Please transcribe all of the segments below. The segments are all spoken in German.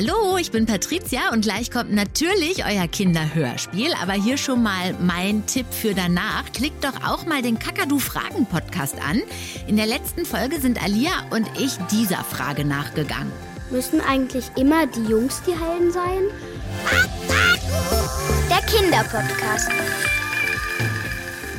Hallo, ich bin Patricia und gleich kommt natürlich euer Kinderhörspiel. Aber hier schon mal mein Tipp für danach. Klickt doch auch mal den Kakadu Fragen Podcast an. In der letzten Folge sind Alia und ich dieser Frage nachgegangen. Müssen eigentlich immer die Jungs die Helden sein? Der Kinderpodcast.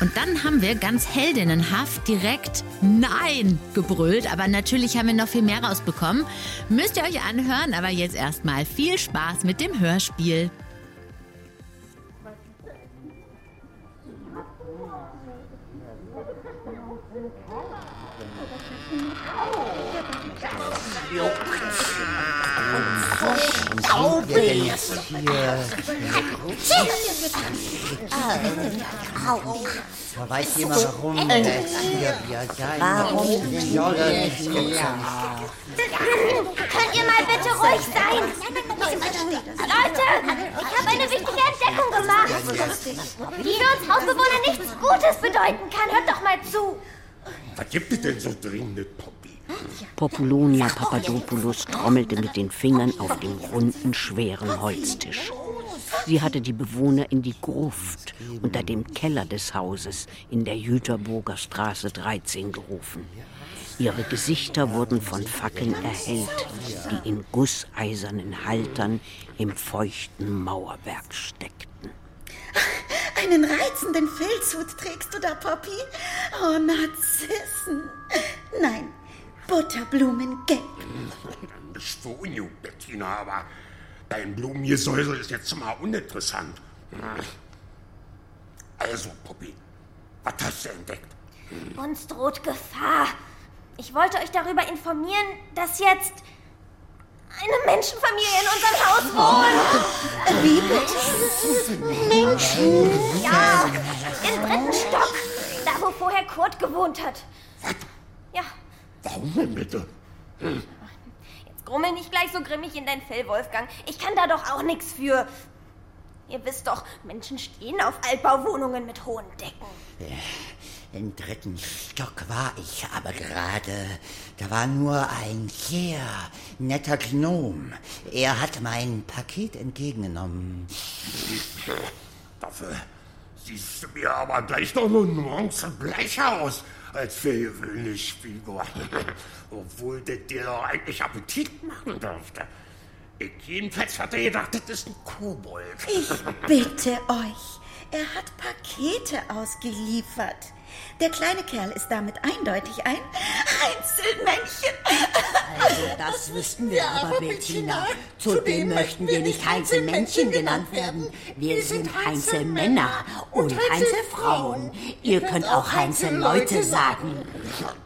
Und dann haben wir ganz heldinnenhaft direkt Nein gebrüllt. Aber natürlich haben wir noch viel mehr rausbekommen. Müsst ihr euch anhören, aber jetzt erstmal viel Spaß mit dem Hörspiel. Taubig. Da weiß jemand, warum der Tiger wir sein Warum sind soll. wir nicht hier? Könnt ihr mal bitte ruhig sein? Leute, ich habe eine wichtige Entdeckung gemacht. Die für uns Hausbewohner nichts Gutes bedeuten kann. Hört doch mal zu. Was gibt es denn so dringend, Poppy? Populonia Papadopoulos trommelte mit den Fingern auf dem runden, schweren Holztisch. Sie hatte die Bewohner in die Gruft unter dem Keller des Hauses in der Jüterburger Straße 13 gerufen. Ihre Gesichter wurden von Fackeln erhellt, die in gusseisernen Haltern im feuchten Mauerwerk steckten. Einen reizenden Filzhut trägst du da, Poppy? Oh, Narzissen. Nein, Butterblumengelb. So ungut, Bettina, aber dein Blumengesäusel ist jetzt mal uninteressant. Also, Poppy, was hast du entdeckt? Uns droht Gefahr. Ich wollte euch darüber informieren, dass jetzt eine Menschenfamilie in unserem Haus wohnt. Wie bitte? Menschen. Ja, im dritten Stock. Da, wo vorher Kurt gewohnt hat. Ja, Warum denn bitte? jetzt grummel nicht gleich so grimmig in dein Fell, Wolfgang. Ich kann da doch auch nichts für. Ihr wisst doch, Menschen stehen auf Altbauwohnungen mit hohen Decken. Im dritten Stock war ich aber gerade. Da war nur ein sehr netter Gnom. Er hat mein Paket entgegengenommen. Dafür siehst du mir aber gleich noch eine Nuance bleicher aus als für gewöhnlich, Figur. Obwohl der dir doch eigentlich Appetit machen dürfte. Ich jedenfalls hatte gedacht, das ist ein Kobold. Ich bitte euch. Er hat Pakete ausgeliefert. Der kleine Kerl ist damit eindeutig ein Einzelmännchen. Also, das wüssten wir aber, Bettina. Zudem möchten wir nicht Heinzelmännchen genannt werden. Wir sind Heinzelmänner und Heinzelfrauen. Ihr könnt auch Heinzelleute sagen.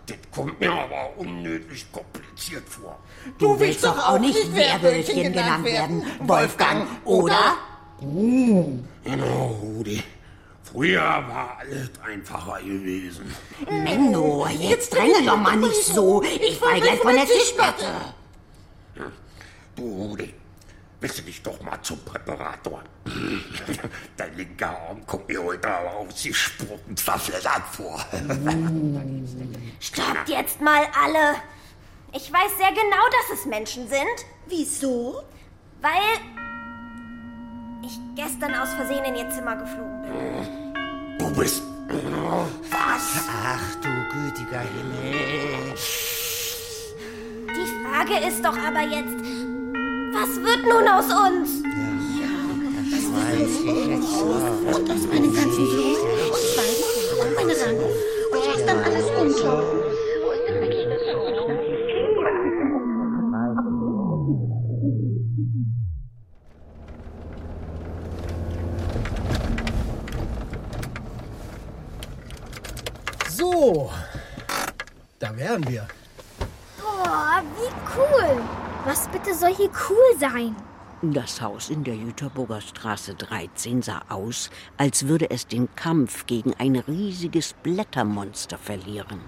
Das kommt mir aber unnötig kompliziert vor. Du willst doch auch nicht Werwölfchen genannt werden, Wolfgang, oder? Genau, Rudi. Früher war alles einfacher gewesen. Menno, jetzt dränge doch mal nicht so. Ich fall gleich von der Tischplatte. Du, Rudi, wechsel dich doch mal zum Präparator. Dein linker Arm kommt mir heute aber ausgesprochen verfleddert vor. Stoppt jetzt mal alle. Ich weiß sehr genau, dass es Menschen sind, Wieso? weil ich gestern aus Versehen in ihr Zimmer geflogen bin. Bist. Was? Ach du gütiger Himmel. Die Frage ist doch aber jetzt, was wird nun aus uns? Weiß ich jetzt. Und aus meinen ganzen Blumen und Zweigen und meine Ranken. Und was dann alles untauchen. Wären wir. Boah, wie cool. Was bitte soll hier cool sein? Das Haus in der Jüterburger Straße 13 sah aus, als würde es den Kampf gegen ein riesiges Blättermonster verlieren.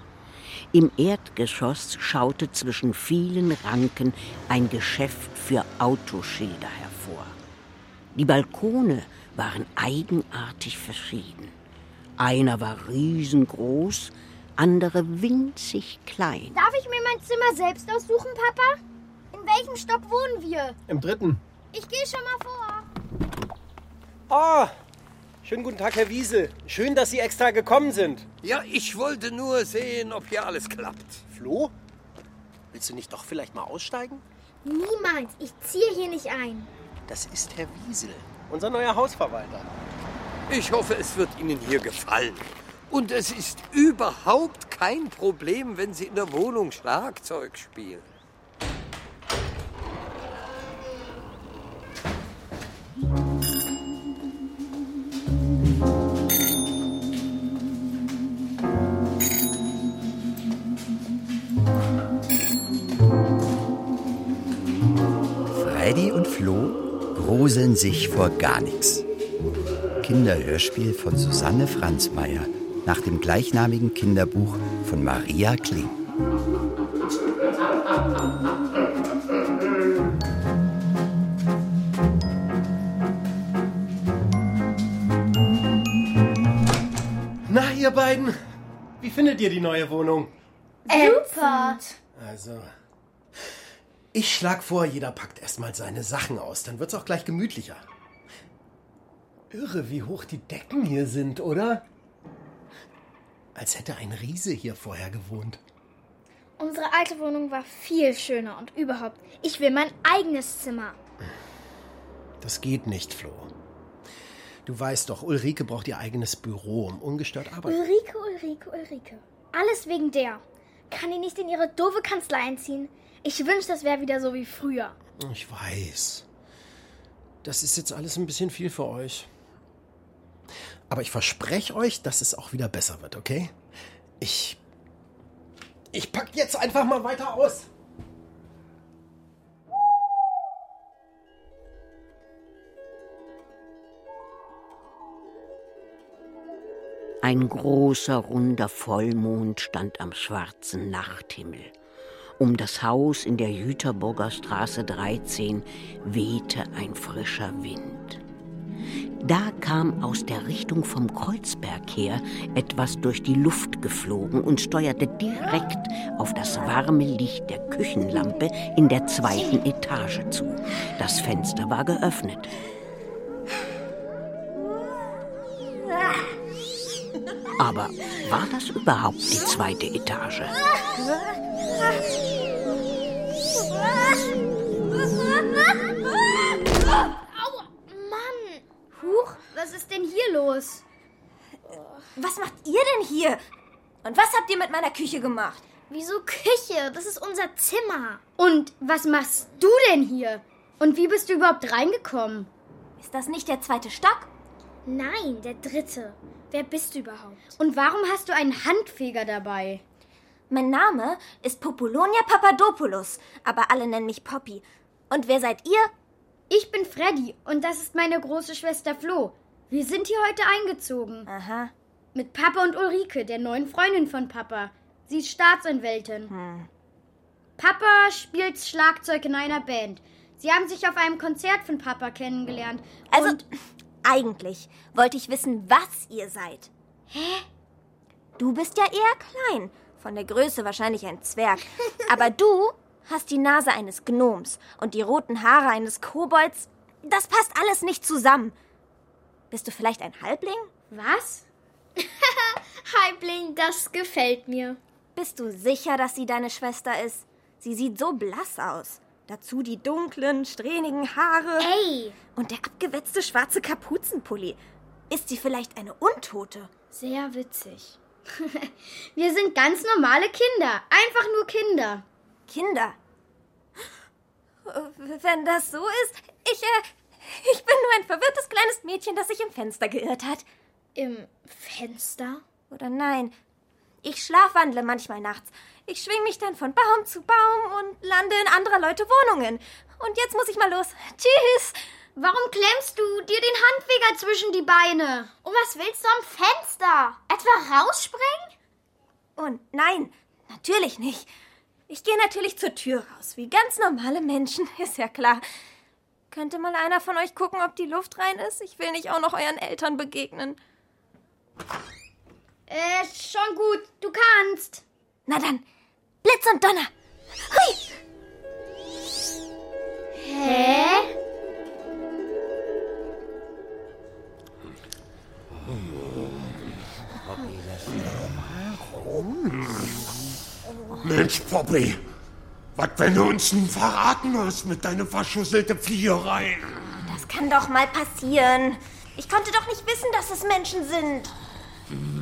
Im Erdgeschoss schaute zwischen vielen Ranken ein Geschäft für Autoschilder hervor. Die Balkone waren eigenartig verschieden. Einer war riesengroß, andere winzig klein. Darf ich mir mein Zimmer selbst aussuchen, Papa? In welchem Stock wohnen wir? Im dritten. Ich gehe schon mal vor. Ah, schönen guten Tag, Herr Wiesel. Schön, dass Sie extra gekommen sind. Ja, ich wollte nur sehen, ob hier alles klappt. Flo? Willst du nicht doch vielleicht mal aussteigen? Niemals. Ich ziehe hier nicht ein. Das ist Herr Wiesel, unser neuer Hausverwalter. Ich hoffe, es wird Ihnen hier gefallen. Und es ist überhaupt kein Problem, wenn Sie in der Wohnung Schlagzeug spielen. Freddy und Flo gruseln sich vor gar nichts. Kinderhörspiel von Susanne Franzmeier nach dem gleichnamigen Kinderbuch von Maria Kling. Na, ihr beiden, wie findet ihr die neue Wohnung? Super. Also, ich schlag vor, jeder packt erstmal seine Sachen aus, dann wird's auch gleich gemütlicher. Irre, wie hoch die Decken hier sind, oder? Als hätte ein Riese hier vorher gewohnt. Unsere alte Wohnung war viel schöner und überhaupt, ich will mein eigenes Zimmer. Das geht nicht, Flo. Du weißt doch, Ulrike braucht ihr eigenes Büro, um ungestört arbeiten. Ulrike, Ulrike, Ulrike. Alles wegen der. Kann die nicht in ihre doofe Kanzlei einziehen? Ich wünschte, das wäre wieder so wie früher. Ich weiß. Das ist jetzt alles ein bisschen viel für euch. Aber ich verspreche euch, dass es auch wieder besser wird, okay? Ich. Ich pack jetzt einfach mal weiter aus. Ein großer, runder Vollmond stand am schwarzen Nachthimmel. Um das Haus in der Jüterburger Straße 13 wehte ein frischer Wind. Da kam aus der Richtung vom Kreuzberg her etwas durch die Luft geflogen und steuerte direkt auf das warme Licht der Küchenlampe in der zweiten Etage zu. Das Fenster war geöffnet. Aber war das überhaupt die zweite Etage? was ist denn hier los? Was macht ihr denn hier? Und was habt ihr mit meiner Küche gemacht? Wieso Küche? Das ist unser Zimmer. Und was machst du denn hier? Und wie bist du überhaupt reingekommen? Ist das nicht der zweite Stock? Nein, der dritte. Wer bist du überhaupt? Und warum hast du einen Handfeger dabei? Mein Name ist Populonia Papadopoulos, aber alle nennen mich Poppy. Und wer seid ihr? Ich bin Freddy und das ist meine große Schwester Flo. Wir sind hier heute eingezogen. Aha. Mit Papa und Ulrike, der neuen Freundin von Papa. Sie ist Staatsanwältin. Hm. Papa spielt Schlagzeug in einer Band. Sie haben sich auf einem Konzert von Papa kennengelernt. Also, eigentlich wollte ich wissen, was ihr seid. Hä? Du bist ja eher klein. Von der Größe wahrscheinlich ein Zwerg. Aber du hast die Nase eines Gnoms und die roten Haare eines Kobolds. Das passt alles nicht zusammen. Bist du vielleicht ein Halbling? was? Halbling, das gefällt mir. Bist du sicher, dass sie deine Schwester ist? Sie sieht so blass aus. Dazu die dunklen, strähnigen Haare. Ey, Und der abgewetzte schwarze Kapuzenpulli. Ist sie vielleicht eine Untote? sehr witzig. Wir sind ganz normale Kinder. Einfach nur Kinder. Kinder. Wenn das so ist, ich, äh, ich bin nur ein verwirrtes kleines Mädchen, das sich im Fenster geirrt hat. Im Fenster? Oder nein, ich schlafwandle manchmal nachts. Ich schwing mich dann von Baum zu Baum und lande in anderer Leute Wohnungen. Und jetzt muss ich mal los. Tschüss. Warum klemmst du dir den Handfeger zwischen die Beine? Und was willst du am Fenster? Etwa rausspringen? Und nein, natürlich nicht. Ich gehe natürlich zur Tür raus, wie ganz normale Menschen, ist ja klar. Könnte mal einer von euch gucken, ob die Luft rein ist? Ich will nicht auch noch euren Eltern begegnen. Äh, schon gut. Du kannst. Na dann, Blitz und Donner. Hui! Hä? Mensch, Poppy, was, wenn du uns nun verraten hast mit deiner verschusselte Fliegerei? Das kann doch mal passieren. Ich konnte doch nicht wissen, dass es Menschen sind.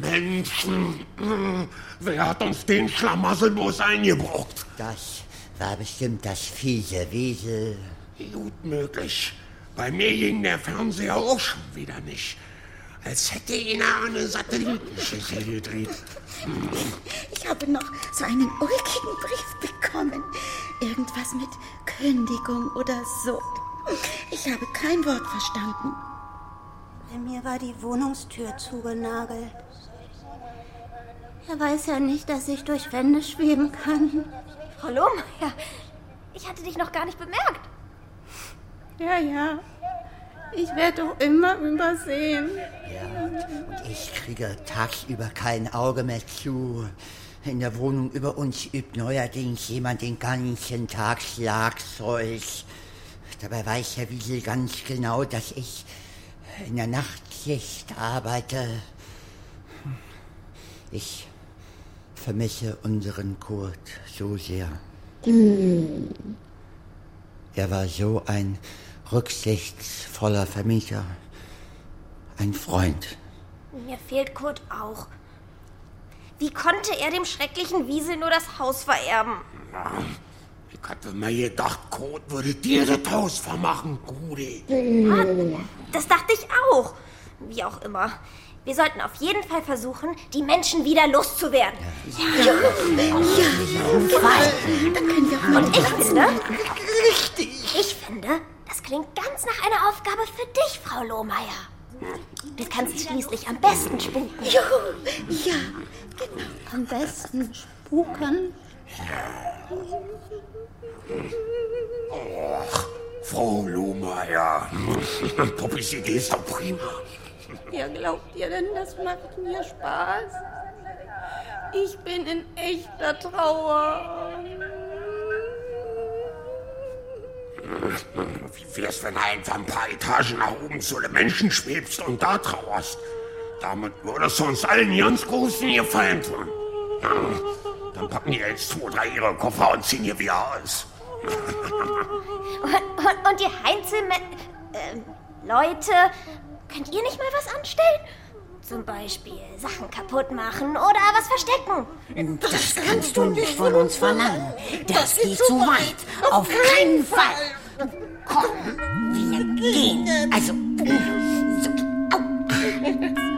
Menschen, hm, wer hat uns den Schlamassel bloß eingebrockt? Das war bestimmt das fiese Wiesel. Gut möglich. Bei mir ging der Fernseher auch schon wieder nicht. Als hätte ihn eine Satellitenschüssel gedreht. Ich habe noch so einen ulkigen Brief bekommen. Irgendwas mit Kündigung oder so. Ich habe kein Wort verstanden. Bei mir war die Wohnungstür zugenagelt. Er weiß ja nicht, dass ich durch Wände schweben kann. Frau Lohmeier, ich hatte dich noch gar nicht bemerkt. Ja, ja. Ich werde doch immer übersehen. Ja, und ich kriege tagsüber kein Auge mehr zu. In der Wohnung über uns übt neuerdings jemand den ganzen Tag Schlagzeug. Dabei weiß Herr Wiesel ganz genau, dass ich in der Nachtschicht arbeite. Ich vermisse unseren Kurt so sehr. Er war so ein rücksichtsvoller Vermieter. Ein Freund. Mir fehlt Kurt auch. Wie konnte er dem schrecklichen Wiesel nur das Haus vererben? Ich hatte mir gedacht, Kurt würde dir das Haus vermachen, Rudi. Das dachte ich auch. Wie auch immer. Wir sollten auf jeden Fall versuchen, die Menschen wieder loszuwerden. Dann können wir auch mal Und ich finde. Richtig. Ich finde, klingt ganz nach einer Aufgabe für dich, Frau Lohmeier. Du kannst schließlich am besten spuken. Juhu, ja, Am besten spuken. Frau Lohmeier. Poppys Idee ist doch prima. Ja, glaubt ihr denn, das macht mir Spaß? Ich bin in echter Trauer. Wie wär's, wenn du einfach ein paar Etagen nach oben zu den Menschen schwebst und da trauerst? Damit würdest du uns allen ganz großen Gefallen tun. Dann packen die jetzt zwei, drei ihre Koffer und ziehen hier wieder aus. Und, und, und ihr Heinzelme... ähm, Leute, könnt ihr nicht mal was anstellen? Zum Beispiel Sachen kaputt machen oder was verstecken. Das kannst du nicht von uns verlangen. Das geht zu weit. Auf keinen Fall. Komm, wir gehen. Also, so, au.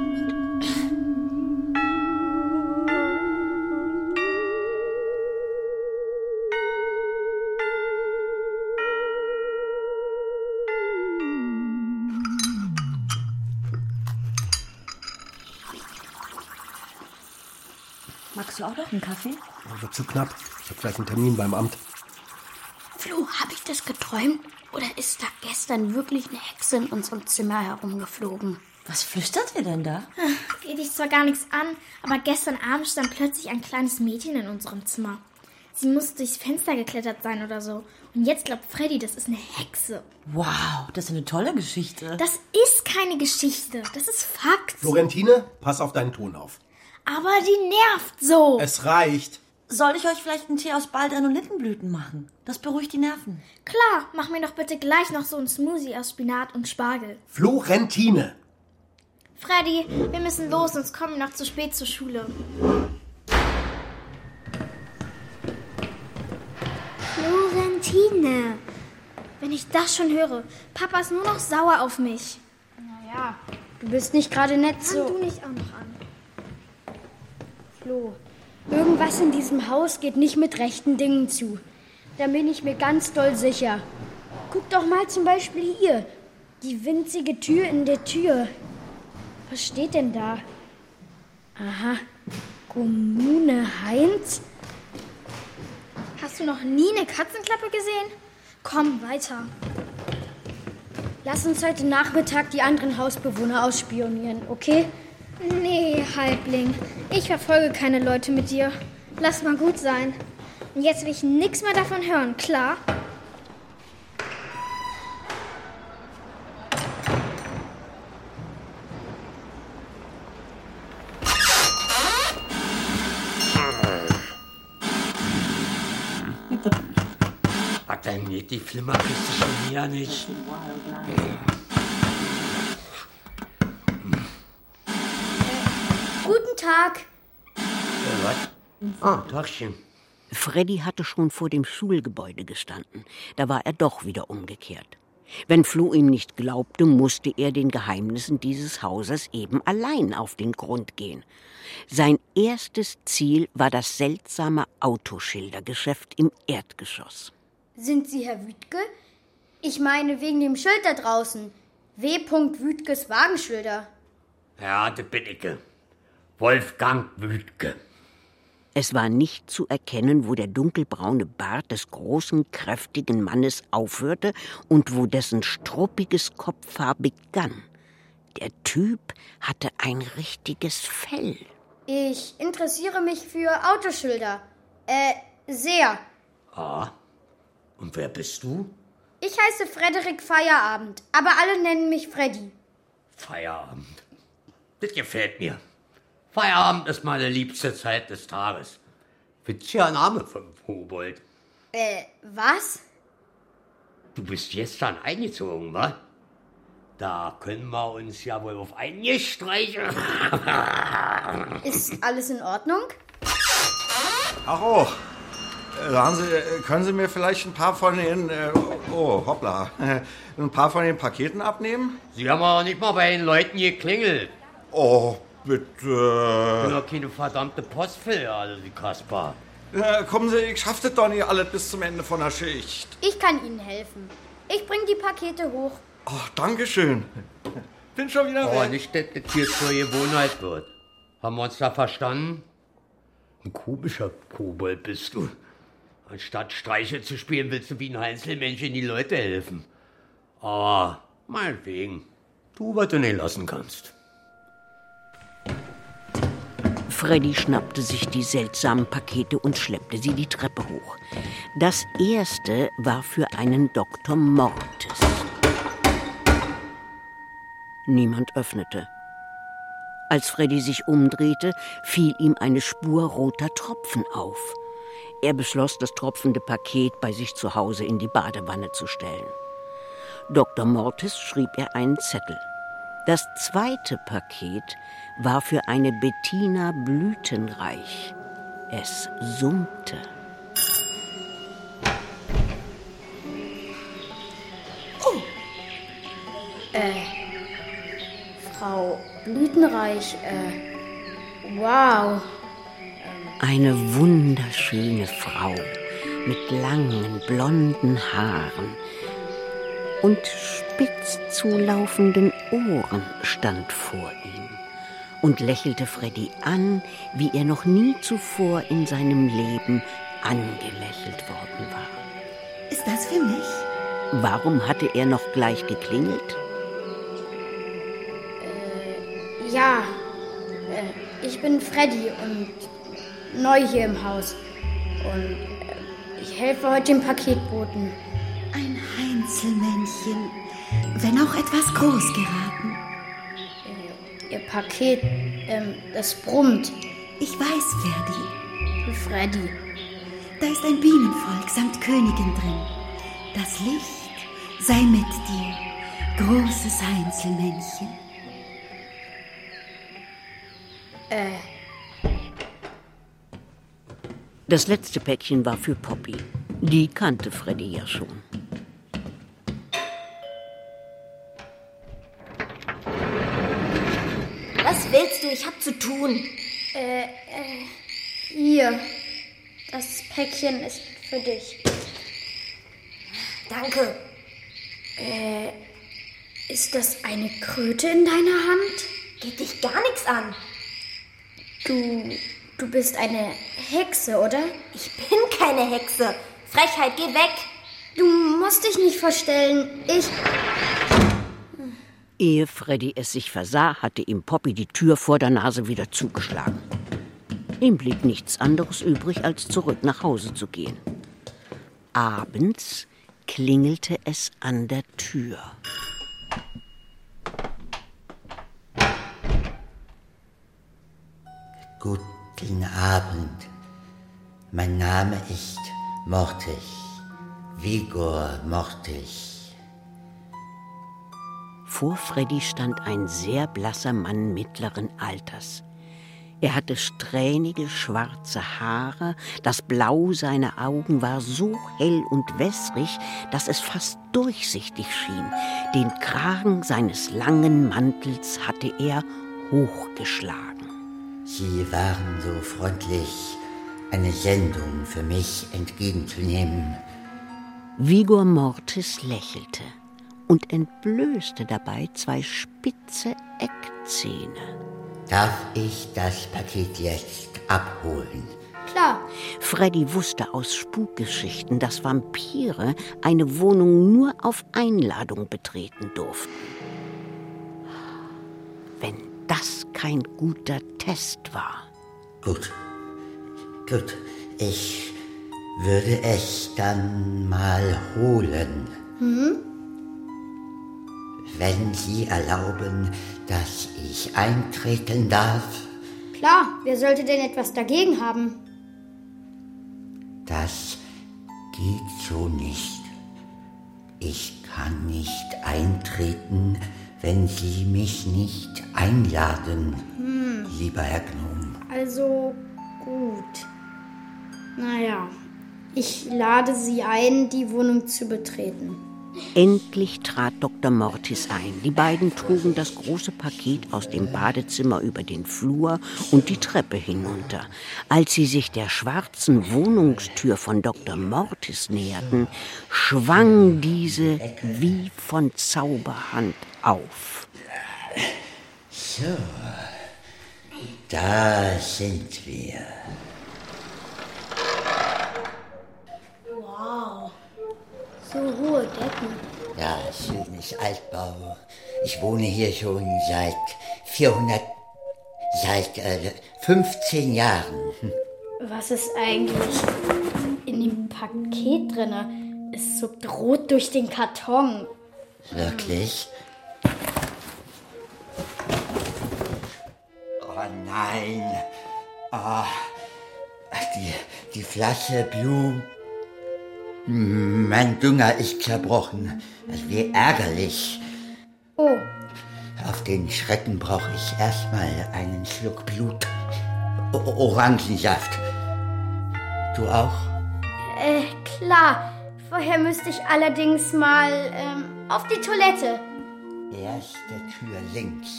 Magst du auch noch einen Kaffee? Wird zu knapp. Ich habe gleich einen Termin beim Amt. Flo, habe ich das geträumt? Oder ist da gestern wirklich eine Hexe in unserem Zimmer herumgeflogen? Was flüstert ihr denn da? Geht dich zwar gar nichts an, aber gestern Abend stand plötzlich ein kleines Mädchen in unserem Zimmer. Sie muss durchs Fenster geklettert sein oder so. Und jetzt glaubt Freddy, das ist eine Hexe. Wow, das ist eine tolle Geschichte. Das ist keine Geschichte, das ist Fakt. Florentine, pass auf deinen Ton auf. Aber die nervt so. Es reicht. Soll ich euch vielleicht einen Tee aus Baldrian und Lindenblüten machen? Das beruhigt die Nerven. Klar, mach mir doch bitte gleich noch so einen Smoothie aus Spinat und Spargel. Florentine. Freddy, wir müssen los, sonst kommen wir noch zu spät zur Schule. Florentine. Wenn ich das schon höre, Papa ist nur noch sauer auf mich. Naja, du bist nicht gerade nett Fang so. du nicht auch noch an. Flo, irgendwas in diesem Haus geht nicht mit rechten Dingen zu. Da bin ich mir ganz doll sicher. Guck doch mal zum Beispiel hier. Die winzige Tür in der Tür. Was steht denn da? Aha. Kommune Heinz? Hast du noch nie eine Katzenklappe gesehen? Komm, weiter. Lass uns heute Nachmittag die anderen Hausbewohner ausspionieren, okay? Nee, Halbling. Ich verfolge keine Leute mit dir. Lass mal gut sein. Und jetzt will ich nichts mehr davon hören, klar? Hat denn die Flimmerkiste schon wieder nicht? Tag. Was? Ah, Tagchen. Freddy hatte schon vor dem Schulgebäude gestanden. Da war er doch wieder umgekehrt. Wenn Flo ihm nicht glaubte, musste er den Geheimnissen dieses Hauses eben allein auf den Grund gehen. Sein erstes Ziel war das seltsame Autoschildergeschäft im Erdgeschoss. Sind Sie Herr Wütke? Ich meine wegen dem Schild da draußen. W. Wütkes Wagenschilder. Ja, das bin ich. Wolfgang Wütke. Es war nicht zu erkennen, wo der dunkelbraune Bart des großen, kräftigen Mannes aufhörte und wo dessen struppiges Kopfhaar begann. Der Typ hatte ein richtiges Fell. Ich interessiere mich für Autoschilder. Äh, sehr. Ah, und wer bist du? Ich heiße Frederik Feierabend, aber alle nennen mich Freddy. Feierabend. Das gefällt mir. Feierabend ist meine liebste Zeit des Tages. Witziger Name vom Kobold. Äh, was? Du bist gestern eingezogen, wa? Da können wir uns ja wohl auf einen streichen. Ist alles in Ordnung? Ach oh. Äh, Sagen Sie, äh, können Sie mir vielleicht ein paar von den, äh, oh, hoppla, ein paar von den Paketen abnehmen? Sie haben aber nicht mal bei den Leuten geklingelt. Oh, bitte. Ich bin doch keine verdammte Postfiliale, die Kaspar. Ja, kommen Sie, ich schaff das doch nicht alles bis zum Ende von der Schicht. Ich kann Ihnen helfen. Ich bring die Pakete hoch. Ach, Dankeschön. Bin schon wieder Aber weg. nicht, dass das hier zur Gewohnheit wird. Haben wir uns da verstanden? Ein komischer Kobold bist du. Anstatt Streiche zu spielen, willst du wie ein Einzelmännchen die Leute helfen. Aber meinetwegen. Tu, was du nicht lassen kannst. Freddy schnappte sich die seltsamen Pakete und schleppte sie die Treppe hoch. Das erste war für einen Dr. Mortis. Niemand öffnete. Als Freddy sich umdrehte, fiel ihm eine Spur roter Tropfen auf. Er beschloss, das tropfende Paket bei sich zu Hause in die Badewanne zu stellen. Dr. Mortis schrieb er einen Zettel. Das zweite Paket war für eine Bettina Blütenreich. Es summte. Äh, Frau Blütenreich, äh, wow. Eine wunderschöne Frau mit langen blonden Haaren und spitz zulaufenden Ohren stand vor ihm und lächelte Freddy an, wie er noch nie zuvor in seinem Leben angelächelt worden war. Ist das für mich? Warum hatte er noch gleich geklingelt? Ja, äh, ich bin Freddy und neu hier im Haus. Und äh, ich helfe heute dem Paketboten. Ein Heinzelmännchen, wenn auch etwas groß geraten. Ihr Paket, ähm, das brummt. Ich weiß, Ferdi. Freddy. Da ist ein Bienenvolk samt Königin drin. Das Licht sei mit dir, großes Heinzelmännchen. Äh, Das letzte Päckchen war für Poppy. Die kannte Freddy ja schon. Du? Ich hab zu tun. äh, äh, hier. Das Päckchen ist für dich. Danke. Äh, ist das eine Kröte in deiner Hand? Geht dich gar nichts an. Du, du bist eine Hexe, oder? Ich bin keine Hexe. Frechheit, geh weg. Du musst dich nicht verstellen. Ich. Ehe Freddy es sich versah, hatte ihm Poppy die Tür vor der Nase wieder zugeschlagen. Ihm blieb nichts anderes übrig, als zurück nach Hause zu gehen. Abends klingelte es an der Tür. Guten Abend. Mein Name ist Mortis. Vigor Mortis. Vor Freddy stand ein sehr blasser Mann mittleren Alters. Er hatte strähnige schwarze Haare, das Blau seiner Augen war so hell und wässrig, dass es fast durchsichtig schien. Den Kragen seines langen Mantels hatte er hochgeschlagen. Sie waren so freundlich, eine Sendung für mich entgegenzunehmen. Vigor Mortis lächelte und entblößte dabei zwei spitze Eckzähne. Darf ich das Paket jetzt abholen? Klar. Freddy wusste aus Spukgeschichten, dass Vampire eine Wohnung nur auf Einladung betreten durften. Wenn das kein guter Test war. Gut. Gut. Ich würde es dann mal holen. Hm? Wenn Sie erlauben, dass ich eintreten darf. Klar, wer sollte denn etwas dagegen haben? Das geht so nicht. Ich kann nicht eintreten, wenn Sie mich nicht einladen, Hm. lieber Herr Gnome. Also gut. Naja, ich lade Sie ein, die Wohnung zu betreten. Endlich trat Dr. Mortis ein. Die beiden trugen das große Paket aus dem Badezimmer über den Flur und die Treppe hinunter. Als sie sich der schwarzen Wohnungstür von Dr. Mortis näherten, schwang diese wie von Zauberhand auf. So, da sind wir. Wow. So hohe Decken. Ja, schönes Altbau. Ich wohne hier schon seit 400, seit äh, 15 Jahren. Was ist eigentlich in dem Paket drinne? Es zuckt rot durch den Karton. Wirklich? Oh nein. Ah, die, die Flasche Blue. Mein Dünger ist zerbrochen. Wie ärgerlich. Oh, Auf den Schrecken brauche ich erstmal einen Schluck Blut. O Orangensaft. Du auch? äh, klar. Vorher müsste ich allerdings mal ähm, auf die Toilette. Erste Tür links.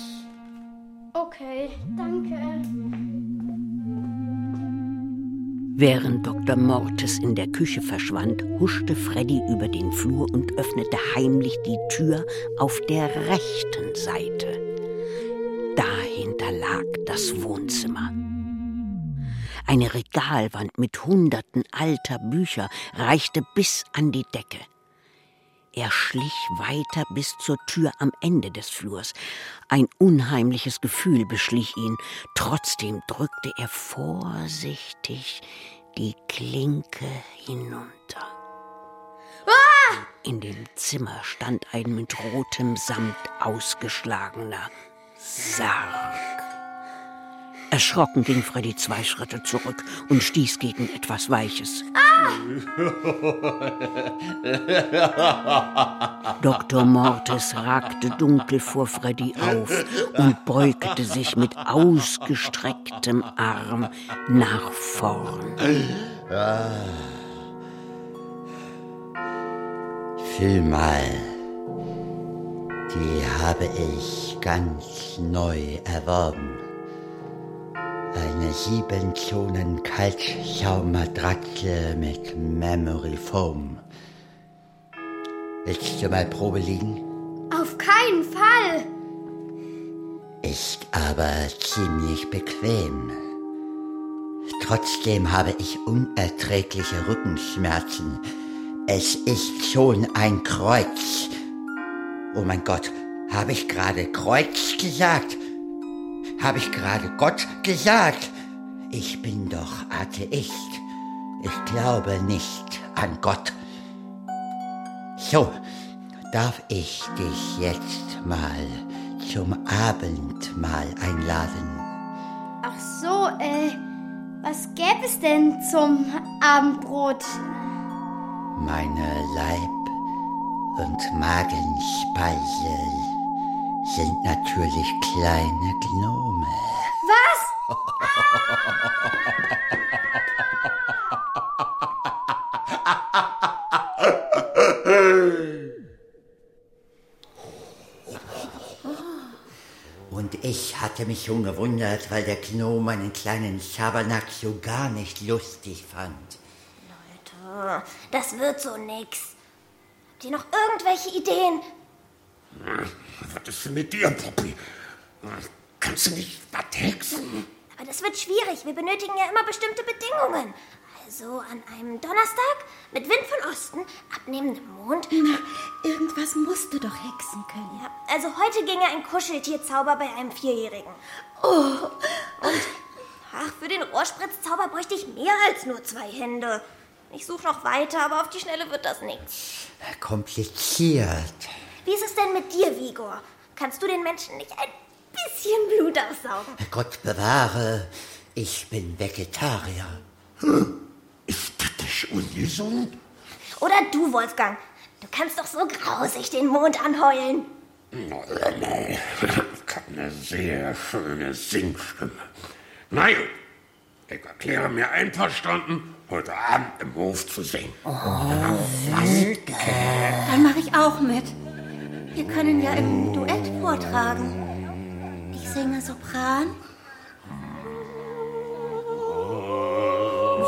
Okay, danke. Während Dr. Mortis in der Küche verschwand, huschte Freddy über den Flur und öffnete heimlich die Tür auf der rechten Seite. Dahinter lag das Wohnzimmer. Eine Regalwand mit Hunderten alter Bücher reichte bis an die Decke. Er schlich weiter bis zur Tür am Ende des Flurs. Ein unheimliches Gefühl beschlich ihn. Trotzdem drückte er vorsichtig die Klinke hinunter. In dem Zimmer stand ein mit rotem Samt ausgeschlagener Sarg. Erschrocken ging Freddy zwei Schritte zurück und stieß gegen etwas Weiches. Dr. Mortis ragte dunkel vor Freddy auf und beugte sich mit ausgestrecktem Arm nach vorn. Ah. Fühl mal. Die habe ich ganz neu erworben. Eine sieben Zonen Kaltschaummatratze mit Memory Foam. Willst du mal Probe liegen? Auf keinen Fall. Ist aber ziemlich bequem. Trotzdem habe ich unerträgliche Rückenschmerzen. Es ist schon ein Kreuz. Oh mein Gott, habe ich gerade Kreuz gesagt? Habe ich gerade Gott gesagt? Ich bin doch Atheist. Ich glaube nicht an Gott. So, darf ich dich jetzt mal zum Abendmahl einladen? Ach so, äh, was gäbe es denn zum Abendbrot? Meine Leib- und Magenspeise sind natürlich kleine Gnome. Was? Und ich hatte mich schon gewundert, weil der Gnome meinen kleinen Schabernack so gar nicht lustig fand. Oh, das wird so nix. Habt ihr noch irgendwelche Ideen? Was ist denn mit dir, Poppy? Kannst du nicht was hexen? Aber das wird schwierig. Wir benötigen ja immer bestimmte Bedingungen. Also an einem Donnerstag mit Wind von Osten, abnehmendem Mond. Na, irgendwas musst du doch hexen können. Ja, also heute ginge ein Kuscheltierzauber bei einem Vierjährigen. Oh, Und ach, für den Rohrspritzzauber bräuchte ich mehr als nur zwei Hände. Ich suche noch weiter, aber auf die Schnelle wird das nichts. Kompliziert. Wie ist es denn mit dir, Vigor? Kannst du den Menschen nicht ein bisschen Blut aussaugen? Gott bewahre, ich bin Vegetarier. Ist das nicht ungesund? Oder du, Wolfgang. Du kannst doch so grausig den Mond anheulen. Nein, ich habe eine sehr schöne Singstimme. Na gut, ich erkläre mir einverstanden, heute Abend im Hof zu singen. Dann mache ich auch mit. Wir können ja im Duett vortragen. Ich singe Sopran.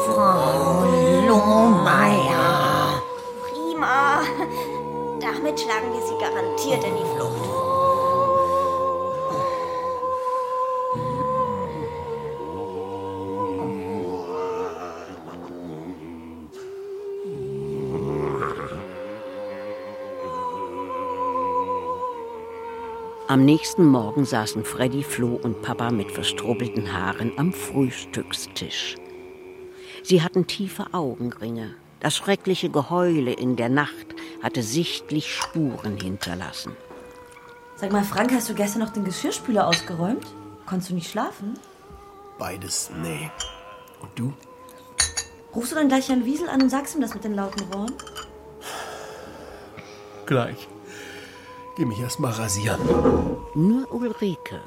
Frau Lohmeier. Prima. Damit schlagen wir sie garantiert in die Flucht. Am nächsten Morgen saßen Freddy, Flo und Papa mit verstrubbelten Haaren am Frühstückstisch. Sie hatten tiefe Augenringe. Das schreckliche Geheule in der Nacht hatte sichtlich Spuren hinterlassen. Sag mal, Frank, hast du gestern noch den Geschirrspüler ausgeräumt? Konntest du nicht schlafen? Beides, nee. Und du? Rufst du dann gleich Herrn Wiesel an und sagst ihm das mit den lauten Rohren? Gleich. Geh mich erst mal rasieren. Nur Ulrike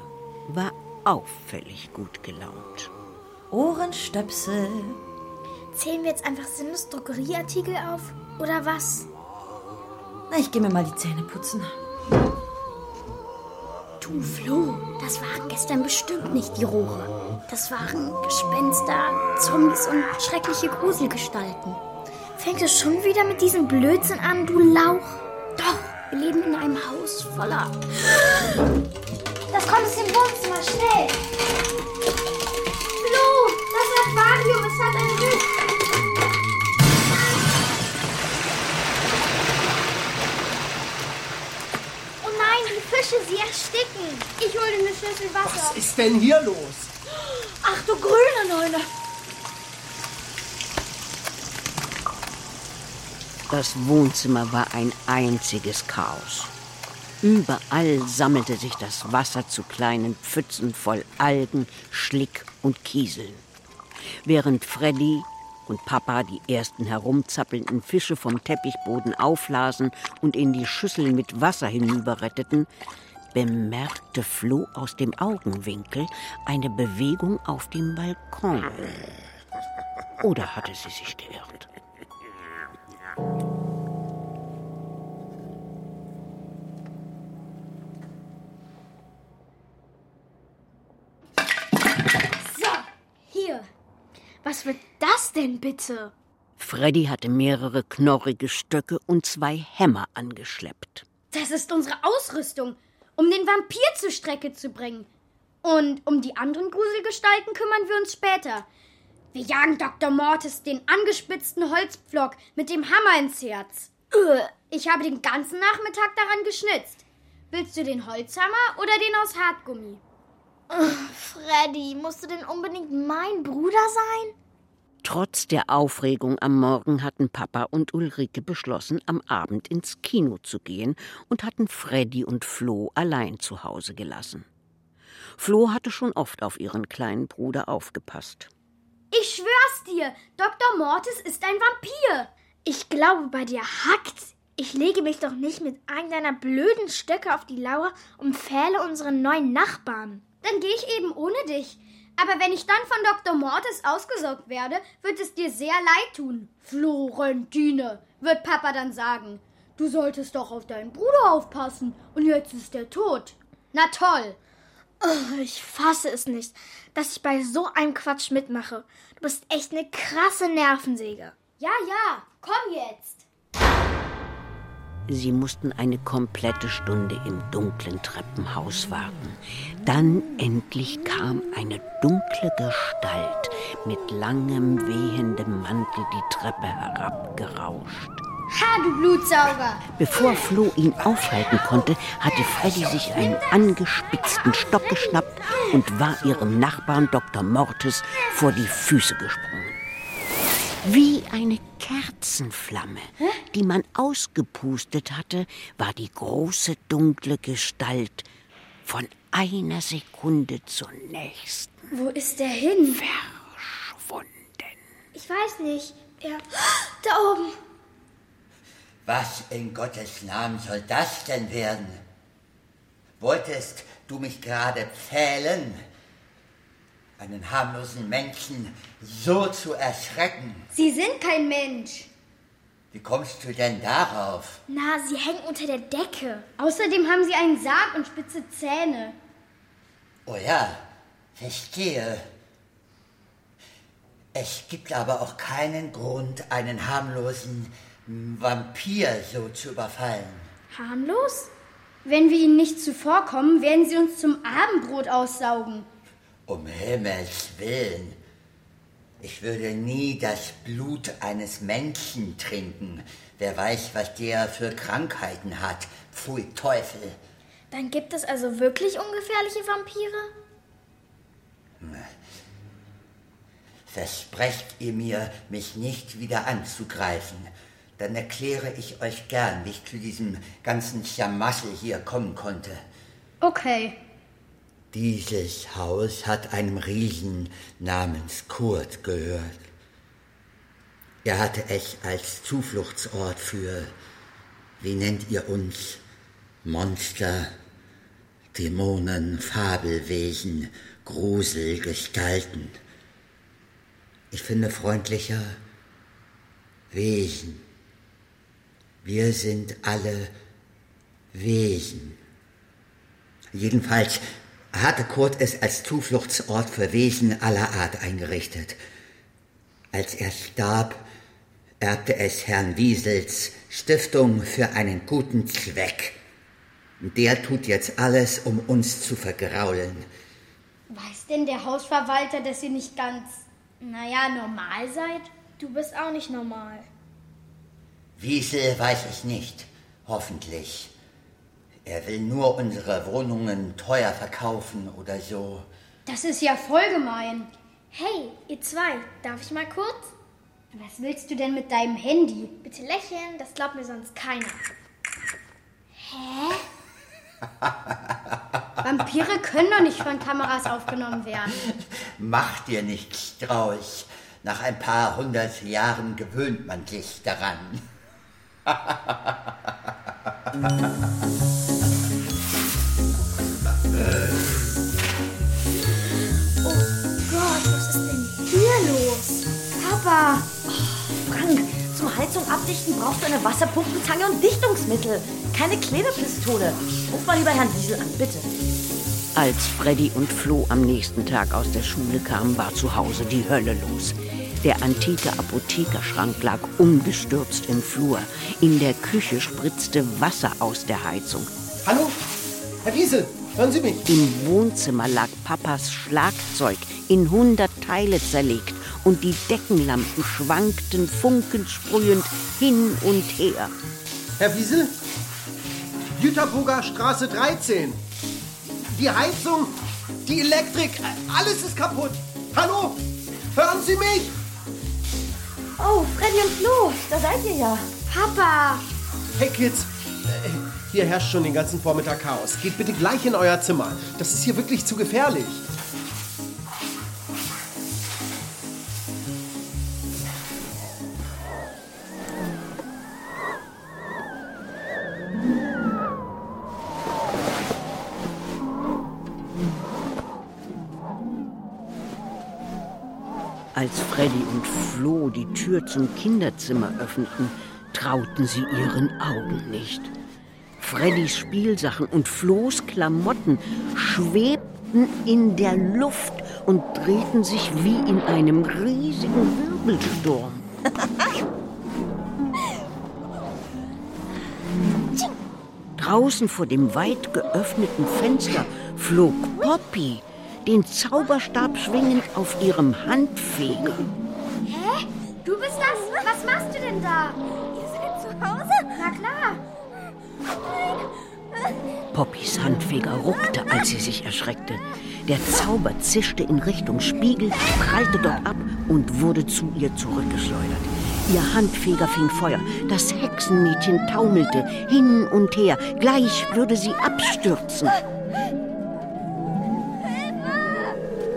war auffällig gut gelaunt. Ohrenstöpsel. Zählen wir jetzt einfach sinnlos Drogerieartikel auf? Oder was? Na, ich geh mir mal die Zähne putzen. Du, Flo, das waren gestern bestimmt nicht die Rohre. Das waren Gespenster, Zombies und schreckliche Gruselgestalten. Fängt es schon wieder mit diesem Blödsinn an, du Lauch? Doch, wir leben in einem Haus voller... Das kommt aus dem Wohnzimmer, schnell! Flo, das Aquarium, es hat ein Riss. Oh nein, die Fische, sie ersticken. Ich hole eine Schüssel Wasser. Was ist denn hier los? Ach du grüne Neune. Das Wohnzimmer war ein einziges Chaos. Überall sammelte sich das Wasser zu kleinen Pfützen voll Algen, Schlick und Kieseln. Während Freddy und Papa die ersten herumzappelnden Fische vom Teppichboden auflasen und in die Schüssel mit Wasser hinüberretteten, bemerkte Flo aus dem Augenwinkel eine Bewegung auf dem Balkon. Oder hatte sie sich geirrt? So, hier. Was wird das denn bitte? Freddy hatte mehrere knorrige Stöcke und zwei Hämmer angeschleppt. Das ist unsere Ausrüstung, um den Vampir zur Strecke zu bringen. Und um die anderen Gruselgestalten kümmern wir uns später. Wir jagen Dr. Mortis den angespitzten Holzpflock mit dem Hammer ins Herz. Äh, Ich habe den ganzen Nachmittag daran geschnitzt. Willst du den Holzhammer oder den aus Hartgummi? Freddy, musst du denn unbedingt mein Bruder sein? Trotz der Aufregung am Morgen hatten Papa und Ulrike beschlossen, am Abend ins Kino zu gehen und hatten Freddy und Flo allein zu Hause gelassen. Flo hatte schon oft auf ihren kleinen Bruder aufgepasst. Ich schwör's dir, Dr. Mortis ist ein Vampir. Ich glaube, bei dir hackt's. Ich lege mich doch nicht mit einem deiner blöden Stöcke auf die Lauer und pfähle unseren neuen Nachbarn. Dann gehe ich eben ohne dich. Aber wenn ich dann von Dr. Mortis ausgesorgt werde, wird es dir sehr leid tun. Florentine, wird Papa dann sagen. Du solltest doch auf deinen Bruder aufpassen. Und jetzt ist er tot. Na toll. Oh, ich fasse es nicht, dass ich bei so einem Quatsch mitmache. Du bist echt eine krasse Nervensäge. Ja, ja, komm jetzt. Sie mussten eine komplette Stunde im dunklen Treppenhaus warten. Dann endlich kam eine dunkle Gestalt mit langem, wehendem Mantel die Treppe herabgerauscht. Ha, du Blutsauger! Bevor Flo ihn aufhalten konnte, hatte Freddy sich einen angespitzten Stock geschnappt und war ihrem Nachbarn Dr. Mortis vor die Füße gesprungen. Wie eine Kerzenflamme, die man ausgepustet hatte, war die große dunkle Gestalt von einer Sekunde zur nächsten. Wo ist der hin? Verschwunden. Ich weiß nicht. Er. Da oben. Was in Gottes Namen soll das denn werden? Wolltest du mich gerade pfählen? Einen harmlosen Menschen so zu erschrecken? Sie sind kein Mensch. Wie kommst du denn darauf? Na, sie hängen unter der Decke. Außerdem haben sie einen Sarg und spitze Zähne. Oh ja, verstehe. Es gibt aber auch keinen Grund, einen harmlosen Vampir so zu überfallen. Harmlos? Wenn wir ihnen nicht zuvorkommen, werden sie uns zum Abendbrot aussaugen. Um Himmels willen. Ich würde nie das Blut eines Menschen trinken. Wer weiß, was der für Krankheiten hat. Pfui Teufel. Dann gibt es also wirklich ungefährliche Vampire? Versprecht ihr mir, mich nicht wieder anzugreifen, dann erkläre ich euch gern, wie ich zu diesem ganzen Schlamassel hier kommen konnte. Okay. Dieses Haus hat einem Riesen namens Kurt gehört. Er hatte es als Zufluchtsort für, wie nennt ihr uns, Monster, Dämonen, Fabelwesen, Gruselgestalten. Ich finde freundlicher Wesen. Wir sind alle Wesen. Jedenfalls hatte Kurt es als Zufluchtsort für Wesen aller Art eingerichtet. Als er starb, erbte es Herrn Wiesels Stiftung für einen guten Zweck. Der tut jetzt alles, um uns zu vergraulen. Weiß denn der Hausverwalter, dass ihr nicht ganz, naja, normal seid? Du bist auch nicht normal. Wiesel weiß es nicht, hoffentlich. Er will nur unsere Wohnungen teuer verkaufen oder so. Das ist ja voll gemein. Hey, ihr zwei, darf ich mal kurz? Was willst du denn mit deinem Handy? Bitte lächeln, das glaubt mir sonst keiner. Hä? Vampire können doch nicht von Kameras aufgenommen werden. Mach dir nichts draus. Nach ein paar hundert Jahren gewöhnt man sich daran. Oh Gott, was ist denn hier los? Papa! Oh, Frank, zum Heizung abdichten brauchst du eine Wasserpumpenzange und Dichtungsmittel. Keine Klebepistole. Ruf mal lieber Herrn Wiesel an, bitte. Als Freddy und Flo am nächsten Tag aus der Schule kamen, war zu Hause die Hölle los. Der antike Apothekerschrank lag umgestürzt im Flur. In der Küche spritzte Wasser aus der Heizung. Hallo? Herr Wiesel, hören Sie mich? Im Wohnzimmer lag Papas Schlagzeug in hundert Teile zerlegt und die Deckenlampen schwankten funkensprühend hin und her. Herr Wiesel? Jüterburger Straße 13. Die Heizung, die Elektrik, alles ist kaputt. Hallo? Hören Sie mich? Oh, Freddy und Flo, da seid ihr ja. Papa! Hey Kids, äh, hier herrscht schon den ganzen Vormittag Chaos. Geht bitte gleich in euer Zimmer. Das ist hier wirklich zu gefährlich. Die Tür zum Kinderzimmer öffneten, trauten sie ihren Augen nicht. Freddys Spielsachen und Flo's Klamotten schwebten in der Luft und drehten sich wie in einem riesigen Wirbelsturm. Draußen vor dem weit geöffneten Fenster flog Poppy, den Zauberstab schwingend auf ihrem Handfeger. Du bist das? Was machst du denn da? Ihr seid zu Hause? Na klar. Poppys Handfeger ruckte, als sie sich erschreckte. Der Zauber zischte in Richtung Spiegel, prallte dort ab und wurde zu ihr zurückgeschleudert. Ihr Handfeger fing Feuer. Das Hexenmädchen taumelte hin und her. Gleich würde sie abstürzen.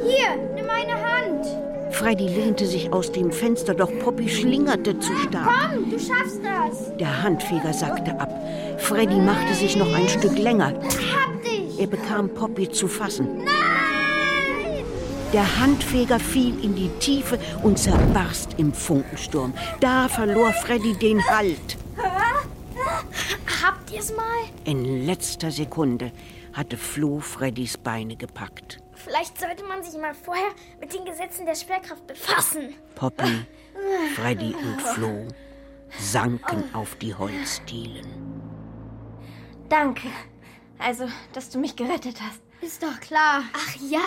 Hier, nimm meine Hand. Freddy lehnte sich aus dem Fenster, doch Poppy schlingerte zu stark. Komm, du schaffst das. Der Handfeger sackte ab. Freddy machte sich noch ein Stück länger. Hab dich. Er bekam Poppy zu fassen. Nein! Der Handfeger fiel in die Tiefe und zerbarst im Funkensturm. Da verlor Freddy den Halt. Habt ihr's mal? In letzter Sekunde hatte Flo Freddys Beine gepackt. Vielleicht sollte man sich mal vorher mit den Gesetzen der Schwerkraft befassen. Poppy, Freddy und Flo sanken auf die Holzdielen. Danke. Also, dass du mich gerettet hast. Ist doch klar. Ach ja,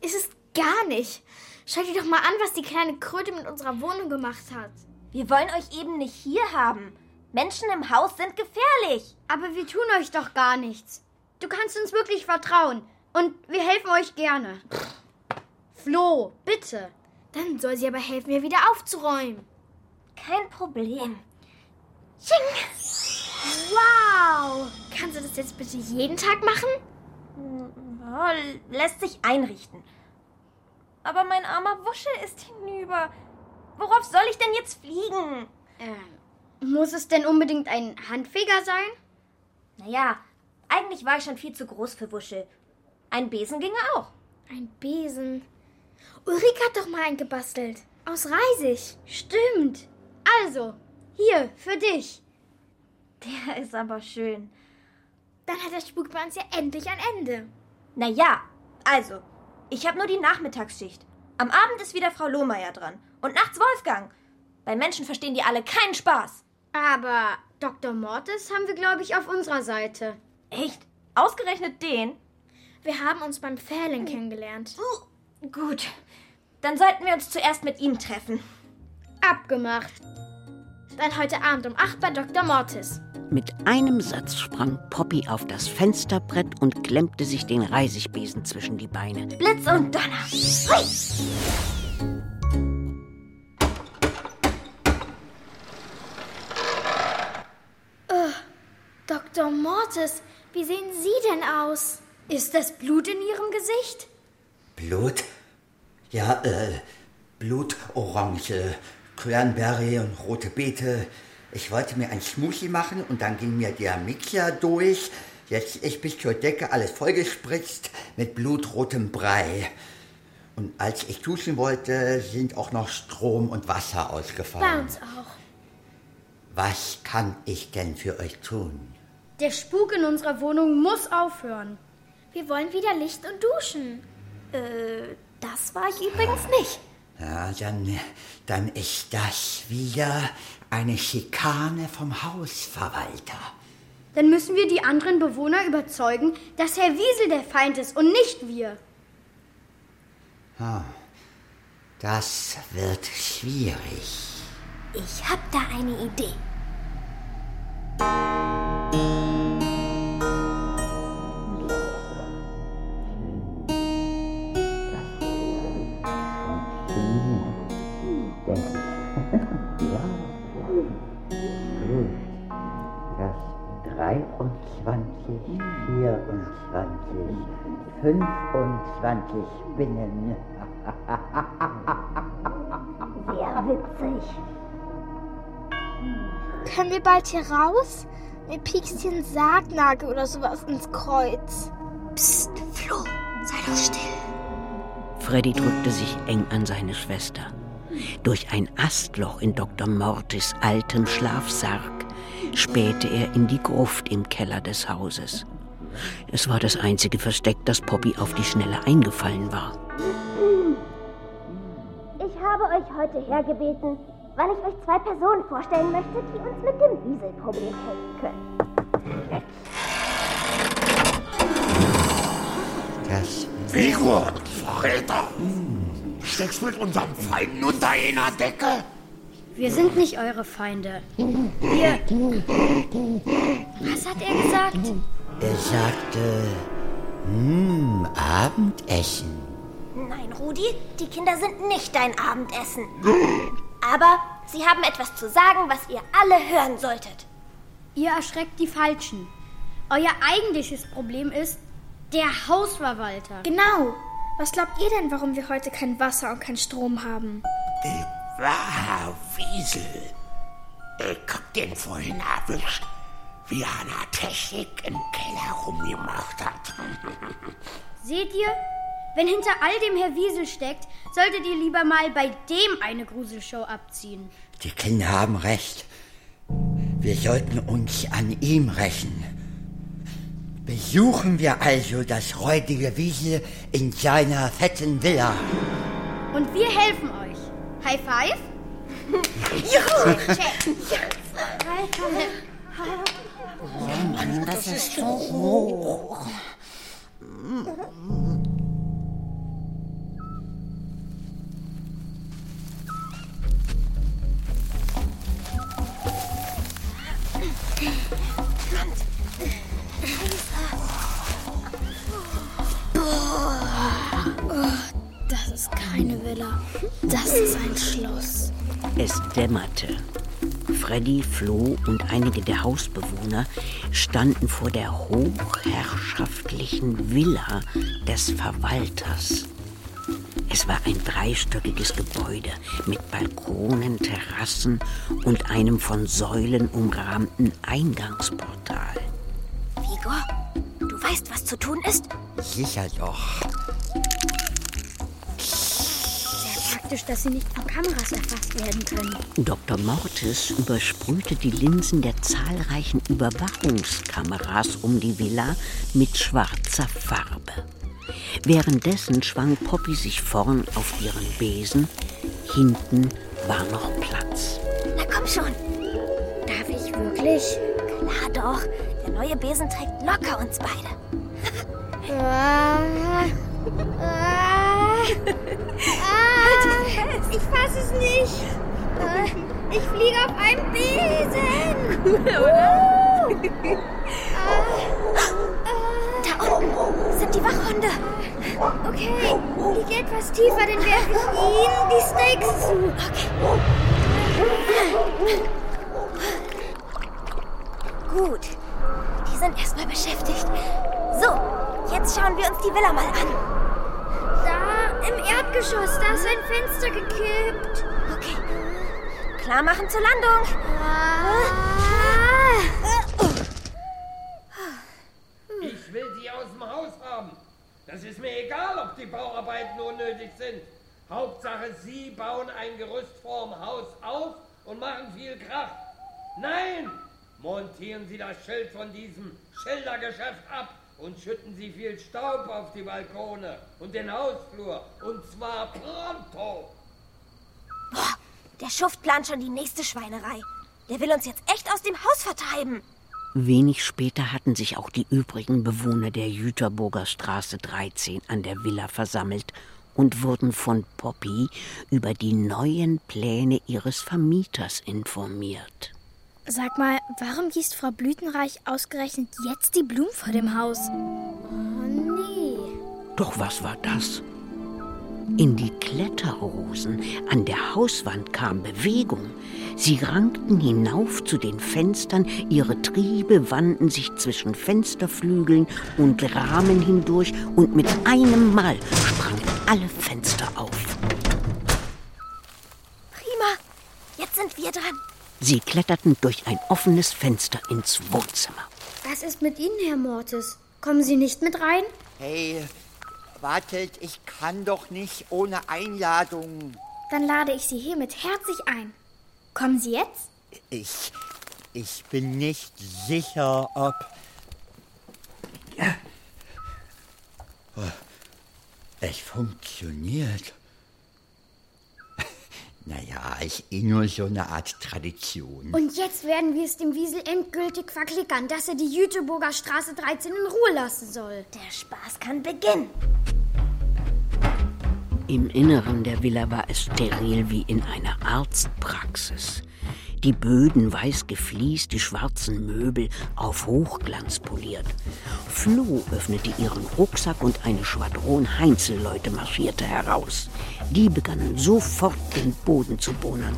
ist es gar nicht. Schau dir doch mal an, was die kleine Kröte mit unserer Wohnung gemacht hat. Wir wollen euch eben nicht hier haben. Menschen im Haus sind gefährlich. Aber wir tun euch doch gar nichts. Du kannst uns wirklich vertrauen. Und wir helfen euch gerne. Flo, bitte. Dann soll sie aber helfen, mir wieder aufzuräumen. Kein Problem. Wow! Kannst du das jetzt bitte jeden Tag machen? Ja, lässt sich einrichten. Aber mein armer Wuschel ist hinüber. Worauf soll ich denn jetzt fliegen? Ähm, muss es denn unbedingt ein Handfeger sein? Naja, eigentlich war ich schon viel zu groß für Wuschel. Ein Besen ginge auch. Ein Besen. Ulrike hat doch mal einen gebastelt. Aus Reisig. Stimmt. Also, hier, für dich. Der ist aber schön. Dann hat der Spuk bei uns ja endlich ein Ende. Naja, also, ich habe nur die Nachmittagsschicht. Am Abend ist wieder Frau Lohmeier dran. Und nachts Wolfgang. Bei Menschen verstehen die alle keinen Spaß. Aber Dr. Mortis haben wir, glaube ich, auf unserer Seite. Echt? Ausgerechnet den? Wir haben uns beim Fählen kennengelernt. Uh, gut. Dann sollten wir uns zuerst mit ihm treffen. Abgemacht. Dann heute Abend um 8 bei Dr. Mortis. Mit einem Satz sprang Poppy auf das Fensterbrett und klemmte sich den Reisigbesen zwischen die Beine. Blitz und Donner. Hui! Oh, Dr. Mortis, wie sehen Sie denn aus? Ist das Blut in Ihrem Gesicht? Blut? Ja, äh, Blutorange, Cranberry und rote Beete. Ich wollte mir ein Smoothie machen und dann ging mir der Mixer durch. Jetzt ist bis zur Decke alles vollgespritzt mit blutrotem Brei. Und als ich duschen wollte, sind auch noch Strom und Wasser Bei ausgefallen. uns auch. Was kann ich denn für euch tun? Der Spuk in unserer Wohnung muss aufhören. Wir wollen wieder Licht und duschen. Äh, das war ich übrigens nicht. Ja, dann, dann ist das wieder eine Schikane vom Hausverwalter. Dann müssen wir die anderen Bewohner überzeugen, dass Herr Wiesel der Feind ist und nicht wir. Ah, das wird schwierig. Ich hab da eine Idee. 23, 24, 25 Binnen. Sehr witzig. Können wir bald hier raus? Mir piekst hier ein Sargnagel oder sowas ins Kreuz. Psst, Flo, sei doch still. Freddy drückte sich eng an seine Schwester. Durch ein Astloch in Dr. Mortis altem Schlafsarg spähte er in die Gruft im Keller des Hauses. Es war das einzige Versteck, das Poppy auf die Schnelle eingefallen war. Ich habe euch heute hergebeten, weil ich euch zwei Personen vorstellen möchte, die uns mit dem Wieselproblem helfen können. Das Vigor, Verräter! Steckst mit unserem Feinden unter einer Decke? Wir sind nicht eure Feinde. Wir. Was hat er gesagt? Er sagte, hm, Abendessen. Nein, Rudi, die Kinder sind nicht dein Abendessen. Aber sie haben etwas zu sagen, was ihr alle hören solltet. Ihr erschreckt die Falschen. Euer eigentliches Problem ist der Hausverwalter. Genau. Was glaubt ihr denn, warum wir heute kein Wasser und kein Strom haben? Wow, Wiesel. Ich hab den vorhin erwischt, wie er an der Technik im Keller rumgemacht hat. Seht ihr? Wenn hinter all dem Herr Wiesel steckt, solltet ihr lieber mal bei dem eine Gruselshow abziehen. Die Kinder haben recht. Wir sollten uns an ihm rächen. Besuchen wir also das räudige Wiesel in seiner fetten Villa. Und wir helfen euch. High five? Juhu! Oh Mann, das ist so hoch. Das ist keine Villa. Das ist ein Schloss. Es dämmerte. Freddy, Flo und einige der Hausbewohner standen vor der hochherrschaftlichen Villa des Verwalters. Es war ein dreistöckiges Gebäude mit Balkonen, Terrassen und einem von Säulen umrahmten Eingangsportal. Vigor, du weißt, was zu tun ist? Sicher doch. Praktisch, dass sie nicht von Kameras erfasst werden können. Dr. Mortis übersprühte die Linsen der zahlreichen Überwachungskameras um die Villa mit schwarzer Farbe. Währenddessen schwang Poppy sich vorn auf ihren Besen. Hinten war noch Platz. Na komm schon. Darf ich wirklich? Klar doch. Der neue Besen trägt locker uns beide. Ah, ah, ah, ich fass es nicht. Ah, ich fliege auf einem Besen. Cool, oder? Da unten sind die Wachhunde. Okay, liege etwas tiefer, dann werfe ich ihnen die Steaks zu. Gut. Die sind erstmal beschäftigt. So, jetzt schauen wir uns die Villa mal an. Im Erdgeschoss, da ist ein Fenster gekippt. Okay. Klar machen zur Landung. Ich will sie aus dem Haus haben. Das ist mir egal, ob die Bauarbeiten unnötig sind. Hauptsache, Sie bauen ein Gerüst vorm Haus auf und machen viel Krach. Nein! Montieren Sie das Schild von diesem Schildergeschäft ab und schütten Sie viel Staub auf die Balkone und den Hausflur. Und zwar pronto! Boah, der Schuft plant schon die nächste Schweinerei. Der will uns jetzt echt aus dem Haus vertreiben. Wenig später hatten sich auch die übrigen Bewohner der Jüterburger Straße 13 an der Villa versammelt und wurden von Poppy über die neuen Pläne ihres Vermieters informiert. Sag mal, warum gießt Frau Blütenreich ausgerechnet jetzt die Blumen vor dem Haus? Oh nee. Doch was war das? In die Kletterrosen an der Hauswand kam Bewegung. Sie rankten hinauf zu den Fenstern, ihre Triebe wanden sich zwischen Fensterflügeln und Rahmen hindurch und mit einem Mal sprangen alle Fenster auf. Prima. Jetzt sind wir dran. Sie kletterten durch ein offenes Fenster ins Wohnzimmer. Was ist mit Ihnen, Herr Mortis? Kommen Sie nicht mit rein? Hey, wartet, ich kann doch nicht ohne Einladung. Dann lade ich Sie hiermit herzlich ein. Kommen Sie jetzt? Ich. Ich bin nicht sicher, ob. Ja. Oh, es funktioniert. Naja, ist eh nur so eine Art Tradition. Und jetzt werden wir es dem Wiesel endgültig verklickern, dass er die Jüteburger Straße 13 in Ruhe lassen soll. Der Spaß kann beginnen. Im Inneren der Villa war es steril wie in einer Arztpraxis. Die Böden weiß gefliest, die schwarzen Möbel auf Hochglanz poliert. Flo öffnete ihren Rucksack und eine Schwadron Heinzelleute marschierte heraus. Die begannen sofort den Boden zu bohnern.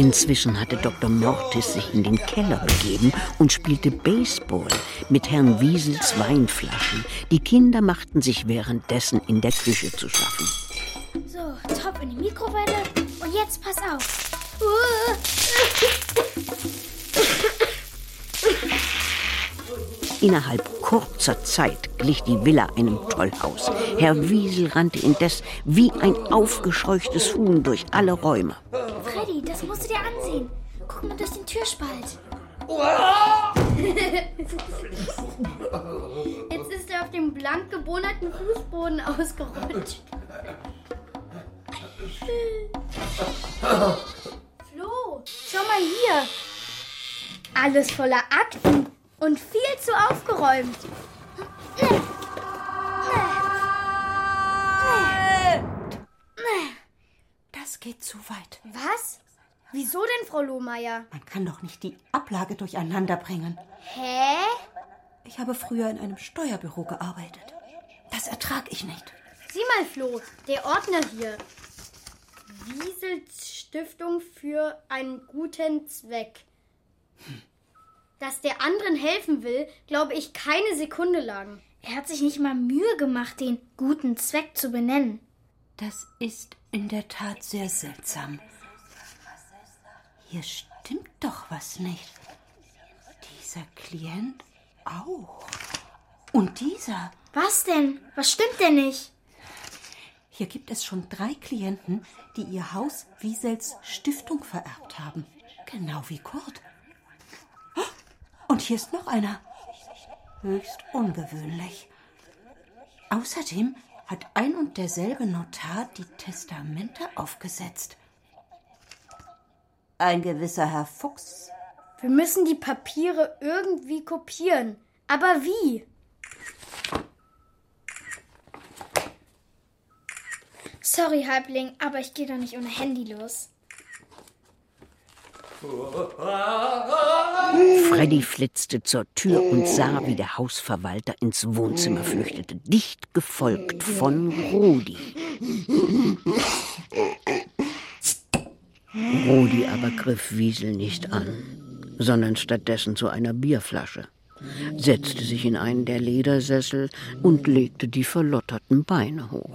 Inzwischen hatte Dr. Mortis sich in den Keller begeben und spielte Baseball mit Herrn Wiesels Weinflaschen. Die Kinder machten sich währenddessen in der Küche zu schaffen. So, top in die Mikrowelle. Und jetzt pass auf. Innerhalb kurzer Zeit glich die Villa einem Tollhaus. Herr Wiesel rannte indes wie ein aufgescheuchtes Huhn durch alle Räume. Das musst du dir ansehen. Guck mal durch den Türspalt. Jetzt ist er auf dem blank gebohnerten Fußboden ausgerutscht. Flo, schau mal hier. Alles voller Akten und viel zu aufgeräumt. Das geht zu weit. Was? Wieso denn, Frau Lohmeier? Man kann doch nicht die Ablage durcheinander bringen. Hä? Ich habe früher in einem Steuerbüro gearbeitet. Das ertrag ich nicht. Sieh mal, Flo, der Ordner hier. Wiesels Stiftung für einen guten Zweck. Dass der anderen helfen will, glaube ich keine Sekunde lang. Er hat sich nicht mal Mühe gemacht, den guten Zweck zu benennen. Das ist in der Tat sehr seltsam. Hier stimmt doch was nicht. Dieser Klient auch. Und dieser. Was denn? Was stimmt denn nicht? Hier gibt es schon drei Klienten, die ihr Haus Wiesels Stiftung vererbt haben. Genau wie Kurt. Und hier ist noch einer. Höchst ungewöhnlich. Außerdem hat ein und derselbe Notar die Testamente aufgesetzt. Ein gewisser Herr Fuchs. Wir müssen die Papiere irgendwie kopieren. Aber wie? Sorry, Halbling, aber ich gehe doch nicht ohne Handy los. Freddy flitzte zur Tür und sah, wie der Hausverwalter ins Wohnzimmer flüchtete, dicht gefolgt von Rudi. Rudi aber griff Wiesel nicht an, sondern stattdessen zu einer Bierflasche, setzte sich in einen der Ledersessel und legte die verlotterten Beine hoch.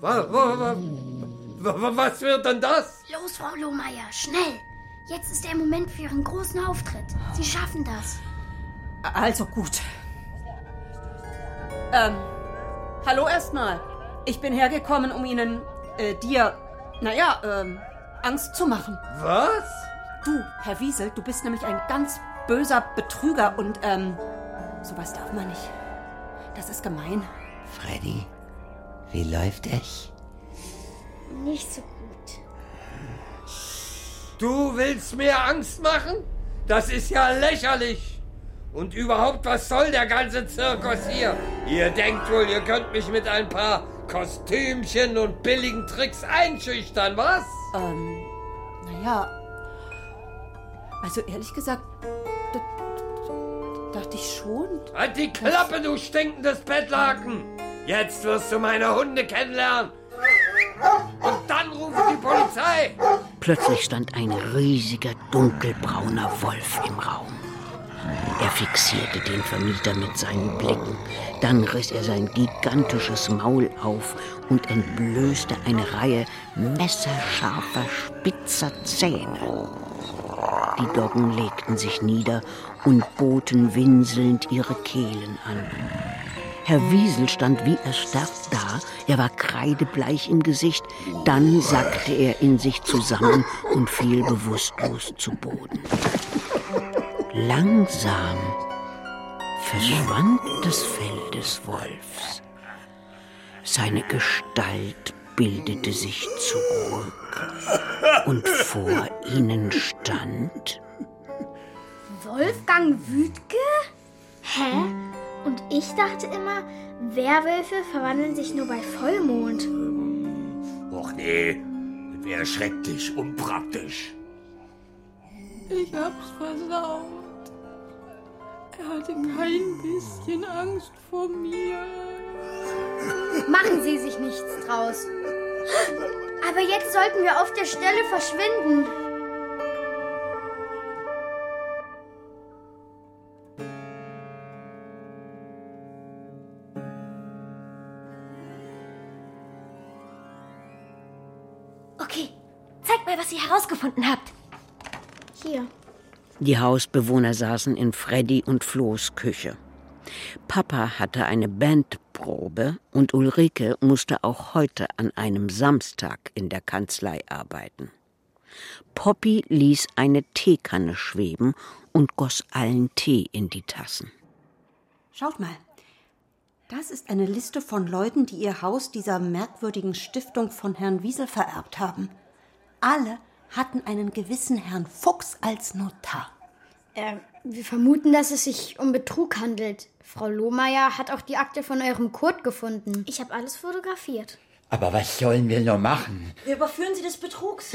Was, was, was wird denn das? Los, Frau Lohmeier, schnell! Jetzt ist der Moment für Ihren großen Auftritt. Sie schaffen das. Also gut. Ähm, hallo erstmal. Ich bin hergekommen, um Ihnen, äh, dir, naja, ähm, Angst zu machen. Was? Du, Herr Wiesel, du bist nämlich ein ganz böser Betrüger und, ähm, sowas darf man nicht. Das ist gemein. Freddy, wie läuft es? Nicht so gut. Du willst mir Angst machen? Das ist ja lächerlich. Und überhaupt, was soll der ganze Zirkus hier? Ihr denkt wohl, ihr könnt mich mit ein paar Kostümchen und billigen Tricks einschüchtern, was? Ähm, naja. Also ehrlich gesagt, da, dachte ich schon. Halt die Klappe, du stinkendes Bettlaken! Jetzt wirst du meine Hunde kennenlernen. Und dann rufe die Polizei. Plötzlich stand ein riesiger dunkelbrauner Wolf im Raum. Er fixierte den Vermieter mit seinen Blicken. Dann riss er sein gigantisches Maul auf und entblößte eine Reihe messerscharfer, spitzer Zähne. Die Doggen legten sich nieder und boten winselnd ihre Kehlen an. Herr Wiesel stand wie erstarrt da, er war kreidebleich im Gesicht, dann sackte er in sich zusammen und fiel bewusstlos zu Boden. Langsam verschwand das Fell des Wolfs. Seine Gestalt bildete sich zurück und vor ihnen stand Wolfgang Wütke? Hä? Und ich dachte immer, Werwölfe verwandeln sich nur bei Vollmond. Och nee, das wäre schrecklich unpraktisch. Ich hab's versaut. Er hatte kein bisschen Angst vor mir. Machen Sie sich nichts draus. Aber jetzt sollten wir auf der Stelle verschwinden. Okay, zeigt mal, was ihr herausgefunden habt. Hier. Die Hausbewohner saßen in Freddy und Flo's Küche. Papa hatte eine Bandprobe und Ulrike musste auch heute an einem Samstag in der Kanzlei arbeiten. Poppy ließ eine Teekanne schweben und goss allen Tee in die Tassen. Schaut mal. Das ist eine Liste von Leuten, die ihr Haus dieser merkwürdigen Stiftung von Herrn Wiesel vererbt haben. Alle hatten einen gewissen Herrn Fuchs als Notar. Äh, wir vermuten, dass es sich um Betrug handelt. Frau Lohmeier hat auch die Akte von eurem Kurt gefunden. Ich habe alles fotografiert. Aber was sollen wir nur machen? Wir überführen sie des Betrugs.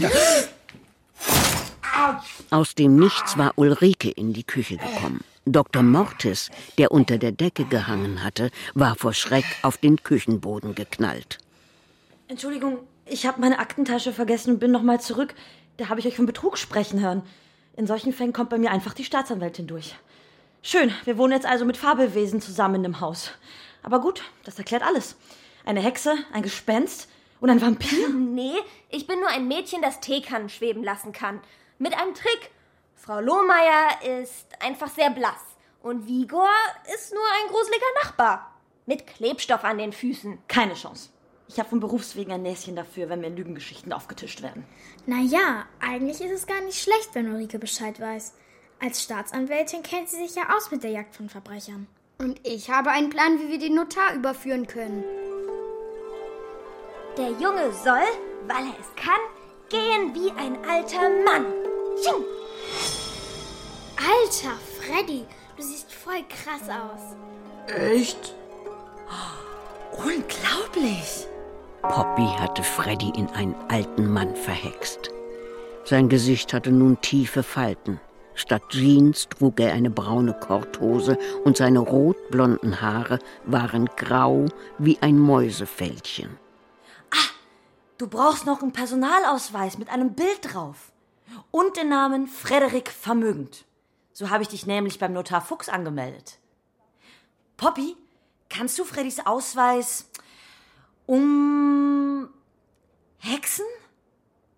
Aus dem Nichts war Ulrike in die Küche gekommen. Dr. Mortis, der unter der Decke gehangen hatte, war vor Schreck auf den Küchenboden geknallt. Entschuldigung, ich habe meine Aktentasche vergessen und bin noch mal zurück. Da habe ich euch von Betrug sprechen hören. In solchen Fällen kommt bei mir einfach die Staatsanwältin durch. Schön, wir wohnen jetzt also mit Fabelwesen zusammen in dem Haus. Aber gut, das erklärt alles. Eine Hexe, ein Gespenst und ein Vampir? Nee, ich bin nur ein Mädchen, das Teekannen schweben lassen kann. Mit einem Trick. Frau Lohmeier ist einfach sehr blass. Und Vigor ist nur ein gruseliger Nachbar. Mit Klebstoff an den Füßen. Keine Chance. Ich habe von Berufswegen ein Näschen dafür, wenn mir Lügengeschichten aufgetischt werden. Naja, eigentlich ist es gar nicht schlecht, wenn Ulrike Bescheid weiß. Als Staatsanwältin kennt sie sich ja aus mit der Jagd von Verbrechern. Und ich habe einen Plan, wie wir den Notar überführen können. Der Junge soll, weil er es kann, gehen wie ein alter Mann. Sching! Alter, Freddy, du siehst voll krass aus. Echt? Unglaublich! Poppy hatte Freddy in einen alten Mann verhext. Sein Gesicht hatte nun tiefe Falten. Statt Jeans trug er eine braune Korthose und seine rotblonden Haare waren grau wie ein Mäusefältchen. Du brauchst noch einen Personalausweis mit einem Bild drauf. Und den Namen Frederik Vermögend. So habe ich dich nämlich beim Notar Fuchs angemeldet. Poppy, kannst du Freddys Ausweis um Hexen?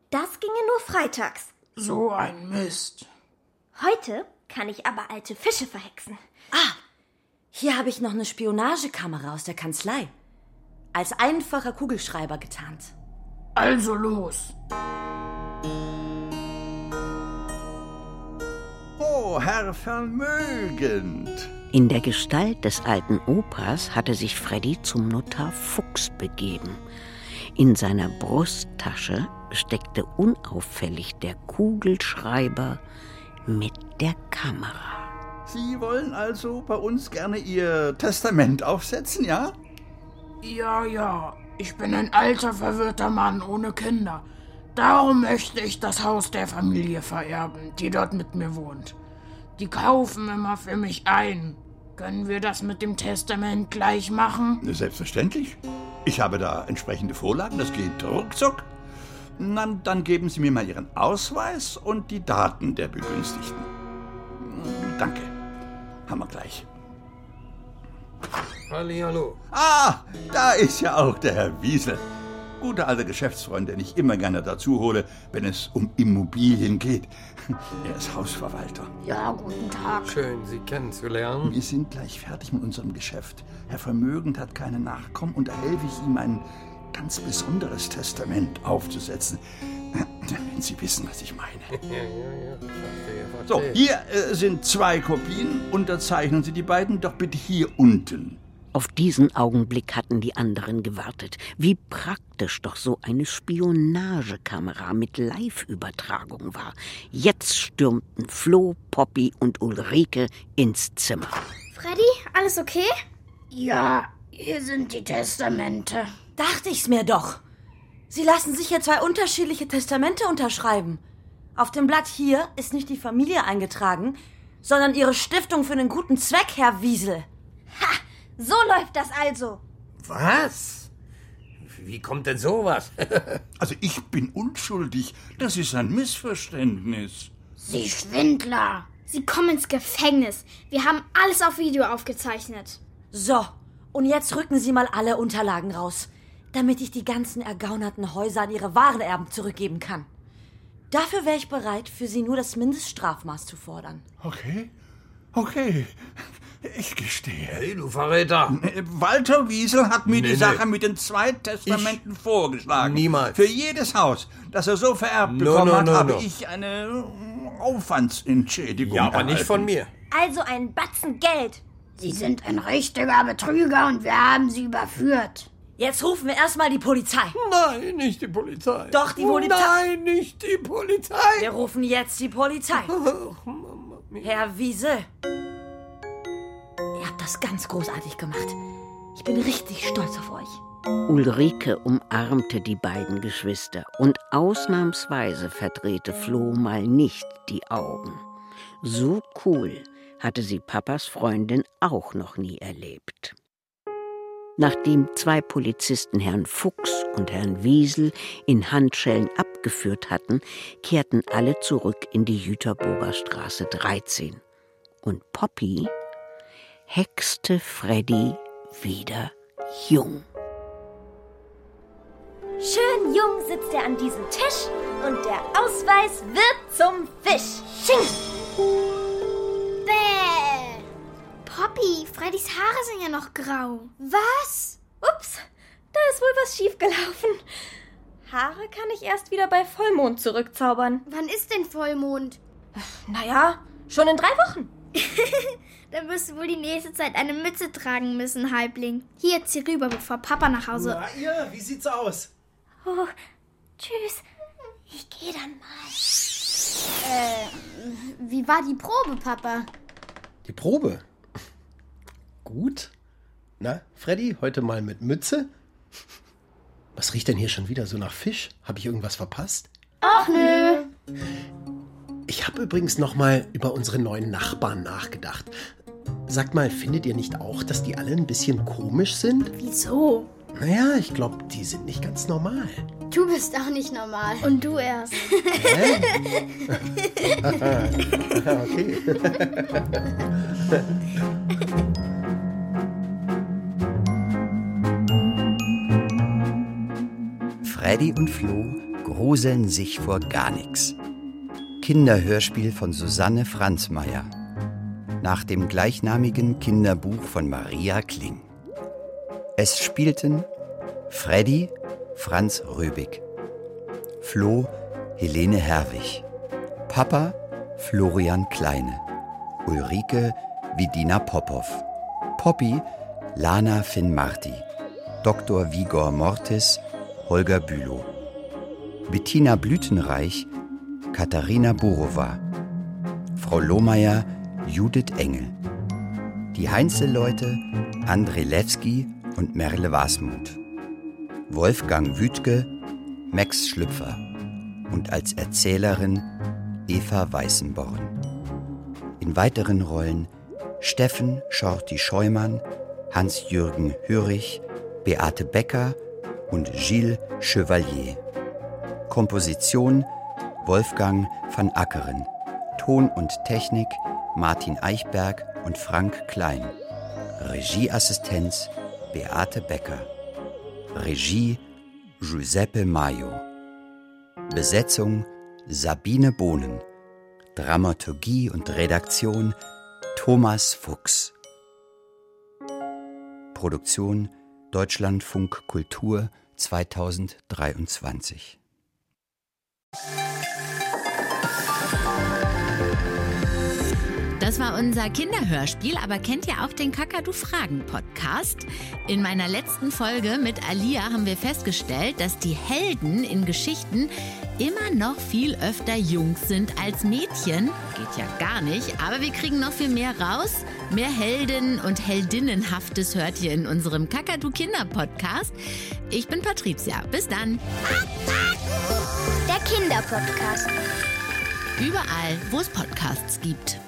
Das ginge nur freitags. So ein Mist. Heute kann ich aber alte Fische verhexen. Ah, hier habe ich noch eine Spionagekamera aus der Kanzlei. Als einfacher Kugelschreiber getarnt. Also los. Oh, Herr Vermögend. In der Gestalt des alten Opas hatte sich Freddy zum Notar Fuchs begeben. In seiner Brusttasche steckte unauffällig der Kugelschreiber mit der Kamera. Sie wollen also bei uns gerne Ihr Testament aufsetzen, ja? Ja, ja. Ich bin ein alter, verwirrter Mann ohne Kinder. Darum möchte ich das Haus der Familie vererben, die dort mit mir wohnt. Die kaufen immer für mich ein. Können wir das mit dem Testament gleich machen? Selbstverständlich. Ich habe da entsprechende Vorlagen, das geht ruckzuck. Na, dann geben Sie mir mal Ihren Ausweis und die Daten der Begünstigten. Danke. haben wir gleich. Hallihallo. Ah, da ist ja auch der Herr Wiesel. Guter alter Geschäftsfreund, den ich immer gerne dazu hole, wenn es um Immobilien geht. Er ist Hausverwalter. Ja, guten Tag. Schön, Sie kennenzulernen. Wir sind gleich fertig mit unserem Geschäft. Herr Vermögend hat keine Nachkommen und da helfe ich ihm ein ganz besonderes Testament aufzusetzen. Wenn Sie wissen, was ich meine. Ja, ja, ja. Verstehe, verstehe. So, hier äh, sind zwei Kopien. Unterzeichnen Sie die beiden doch bitte hier unten. Auf diesen Augenblick hatten die anderen gewartet. Wie praktisch doch so eine Spionagekamera mit Live-Übertragung war. Jetzt stürmten Flo, Poppy und Ulrike ins Zimmer. Freddy, alles okay? Ja, hier sind die Testamente. Dachte ich's mir doch. Sie lassen sich hier zwei unterschiedliche Testamente unterschreiben. Auf dem Blatt hier ist nicht die Familie eingetragen, sondern Ihre Stiftung für einen guten Zweck, Herr Wiesel. Ha! So läuft das also. Was? Wie kommt denn sowas? Also ich bin unschuldig. Das ist ein Missverständnis. Sie Schwindler! Sie kommen ins Gefängnis. Wir haben alles auf Video aufgezeichnet. So, und jetzt rücken Sie mal alle Unterlagen raus, damit ich die ganzen ergaunerten Häuser an ihre wahren Erben zurückgeben kann. Dafür wäre ich bereit, für Sie nur das Mindeststrafmaß zu fordern. Okay, okay. Ich gestehe. Hey, du Verräter. Walter Wiesel hat mir Nee, die nee. Sache mit den zwei Testamenten vorgeschlagen. Niemals. Für jedes Haus, das er so vererbt No, bekommen no, hat, no, habe no. ich eine Aufwandsentschädigung Ja, aber nicht erhalten. von mir. Also ein Batzen Geld. Sie sind ein richtiger Betrüger und wir haben Sie überführt. Jetzt rufen wir erstmal die Polizei. Nein, nicht die Polizei. Doch, die Oh, Polizei. Nein, nicht die Polizei. Wir rufen jetzt die Polizei. Herr Wiese. Habt das ganz großartig gemacht. Ich bin richtig stolz auf euch. Ulrike umarmte die beiden Geschwister und ausnahmsweise verdrehte Flo mal nicht die Augen. So cool hatte sie Papas Freundin auch noch nie erlebt. Nachdem zwei Polizisten Herrn Fuchs und Herrn Wiesel in Handschellen abgeführt hatten, kehrten alle zurück in die Jüterburger Straße 13. Und Poppy hexte Freddy wieder jung. Schön jung sitzt er an diesem Tisch und der Ausweis wird zum Fisch. Sching! Bäh! Poppy, Freddys Haare sind ja noch grau. Was? Ups, da ist wohl was schiefgelaufen. Haare kann ich erst wieder bei Vollmond zurückzaubern. Wann ist denn Vollmond? Naja, schon in drei Wochen. Dann wirst du wohl die nächste Zeit eine Mütze tragen müssen, Halbling. Hier, zieh rüber, bevor Papa nach Hause. Na, ihr, wie sieht's aus? Oh, tschüss. Ich gehe dann mal. Äh, wie war die Probe, Papa? Die Probe. Gut. Na, Freddy, heute mal mit Mütze? Was riecht denn hier schon wieder so nach Fisch? Habe ich irgendwas verpasst? Ach nö. Ich habe übrigens noch mal über unsere neuen Nachbarn nachgedacht. Sagt mal, findet ihr nicht auch, dass die alle ein bisschen komisch sind? Wieso? Naja, ich glaube, die sind nicht ganz normal. Du bist auch nicht normal. Und du erst. okay. Freddy und Flo gruseln sich vor gar nichts. Kinderhörspiel von Susanne Franzmeier. Nach dem gleichnamigen Kinderbuch von Maria Kling. Es spielten Freddy Franz Röbig, Flo Helene Herwig, Papa Florian Kleine, Ulrike Vidina Popov, Poppy Lana Finn Marti, Dr. Vigor Mortis Holger Bülow, Bettina Blütenreich Katharina Burova, Frau Lohmeier Judith Engel, die Heinzelleute André Lewski und Merle Wasmuth, Wolfgang Wütke, Max Schlüpfer und als Erzählerin Eva Weißenborn. In weiteren Rollen Steffen Schorti Scheumann, Hans-Jürgen Hürrich, Beate Becker und Gilles Chevalier. Komposition Wolfgang van Ackeren. Ton und Technik Martin Eichberg und Frank Klein. Regieassistenz Beate Becker. Regie Giuseppe Maio. Besetzung Sabine Bohnen. Dramaturgie und Redaktion Thomas Fuchs. Produktion Deutschlandfunk Kultur 2023. Das war unser Kinderhörspiel, aber kennt ihr auch den Kakadu Fragen Podcast? In meiner letzten Folge mit Alia haben wir festgestellt, dass die Helden in Geschichten immer noch viel öfter Jungs sind als Mädchen. Geht ja gar nicht, aber wir kriegen noch viel mehr raus. Mehr Helden und Heldinnenhaftes hört ihr in unserem Kakadu Kinder Podcast. Ich bin Patricia. Bis dann. Der Kinderpodcast. Überall, wo es Podcasts gibt.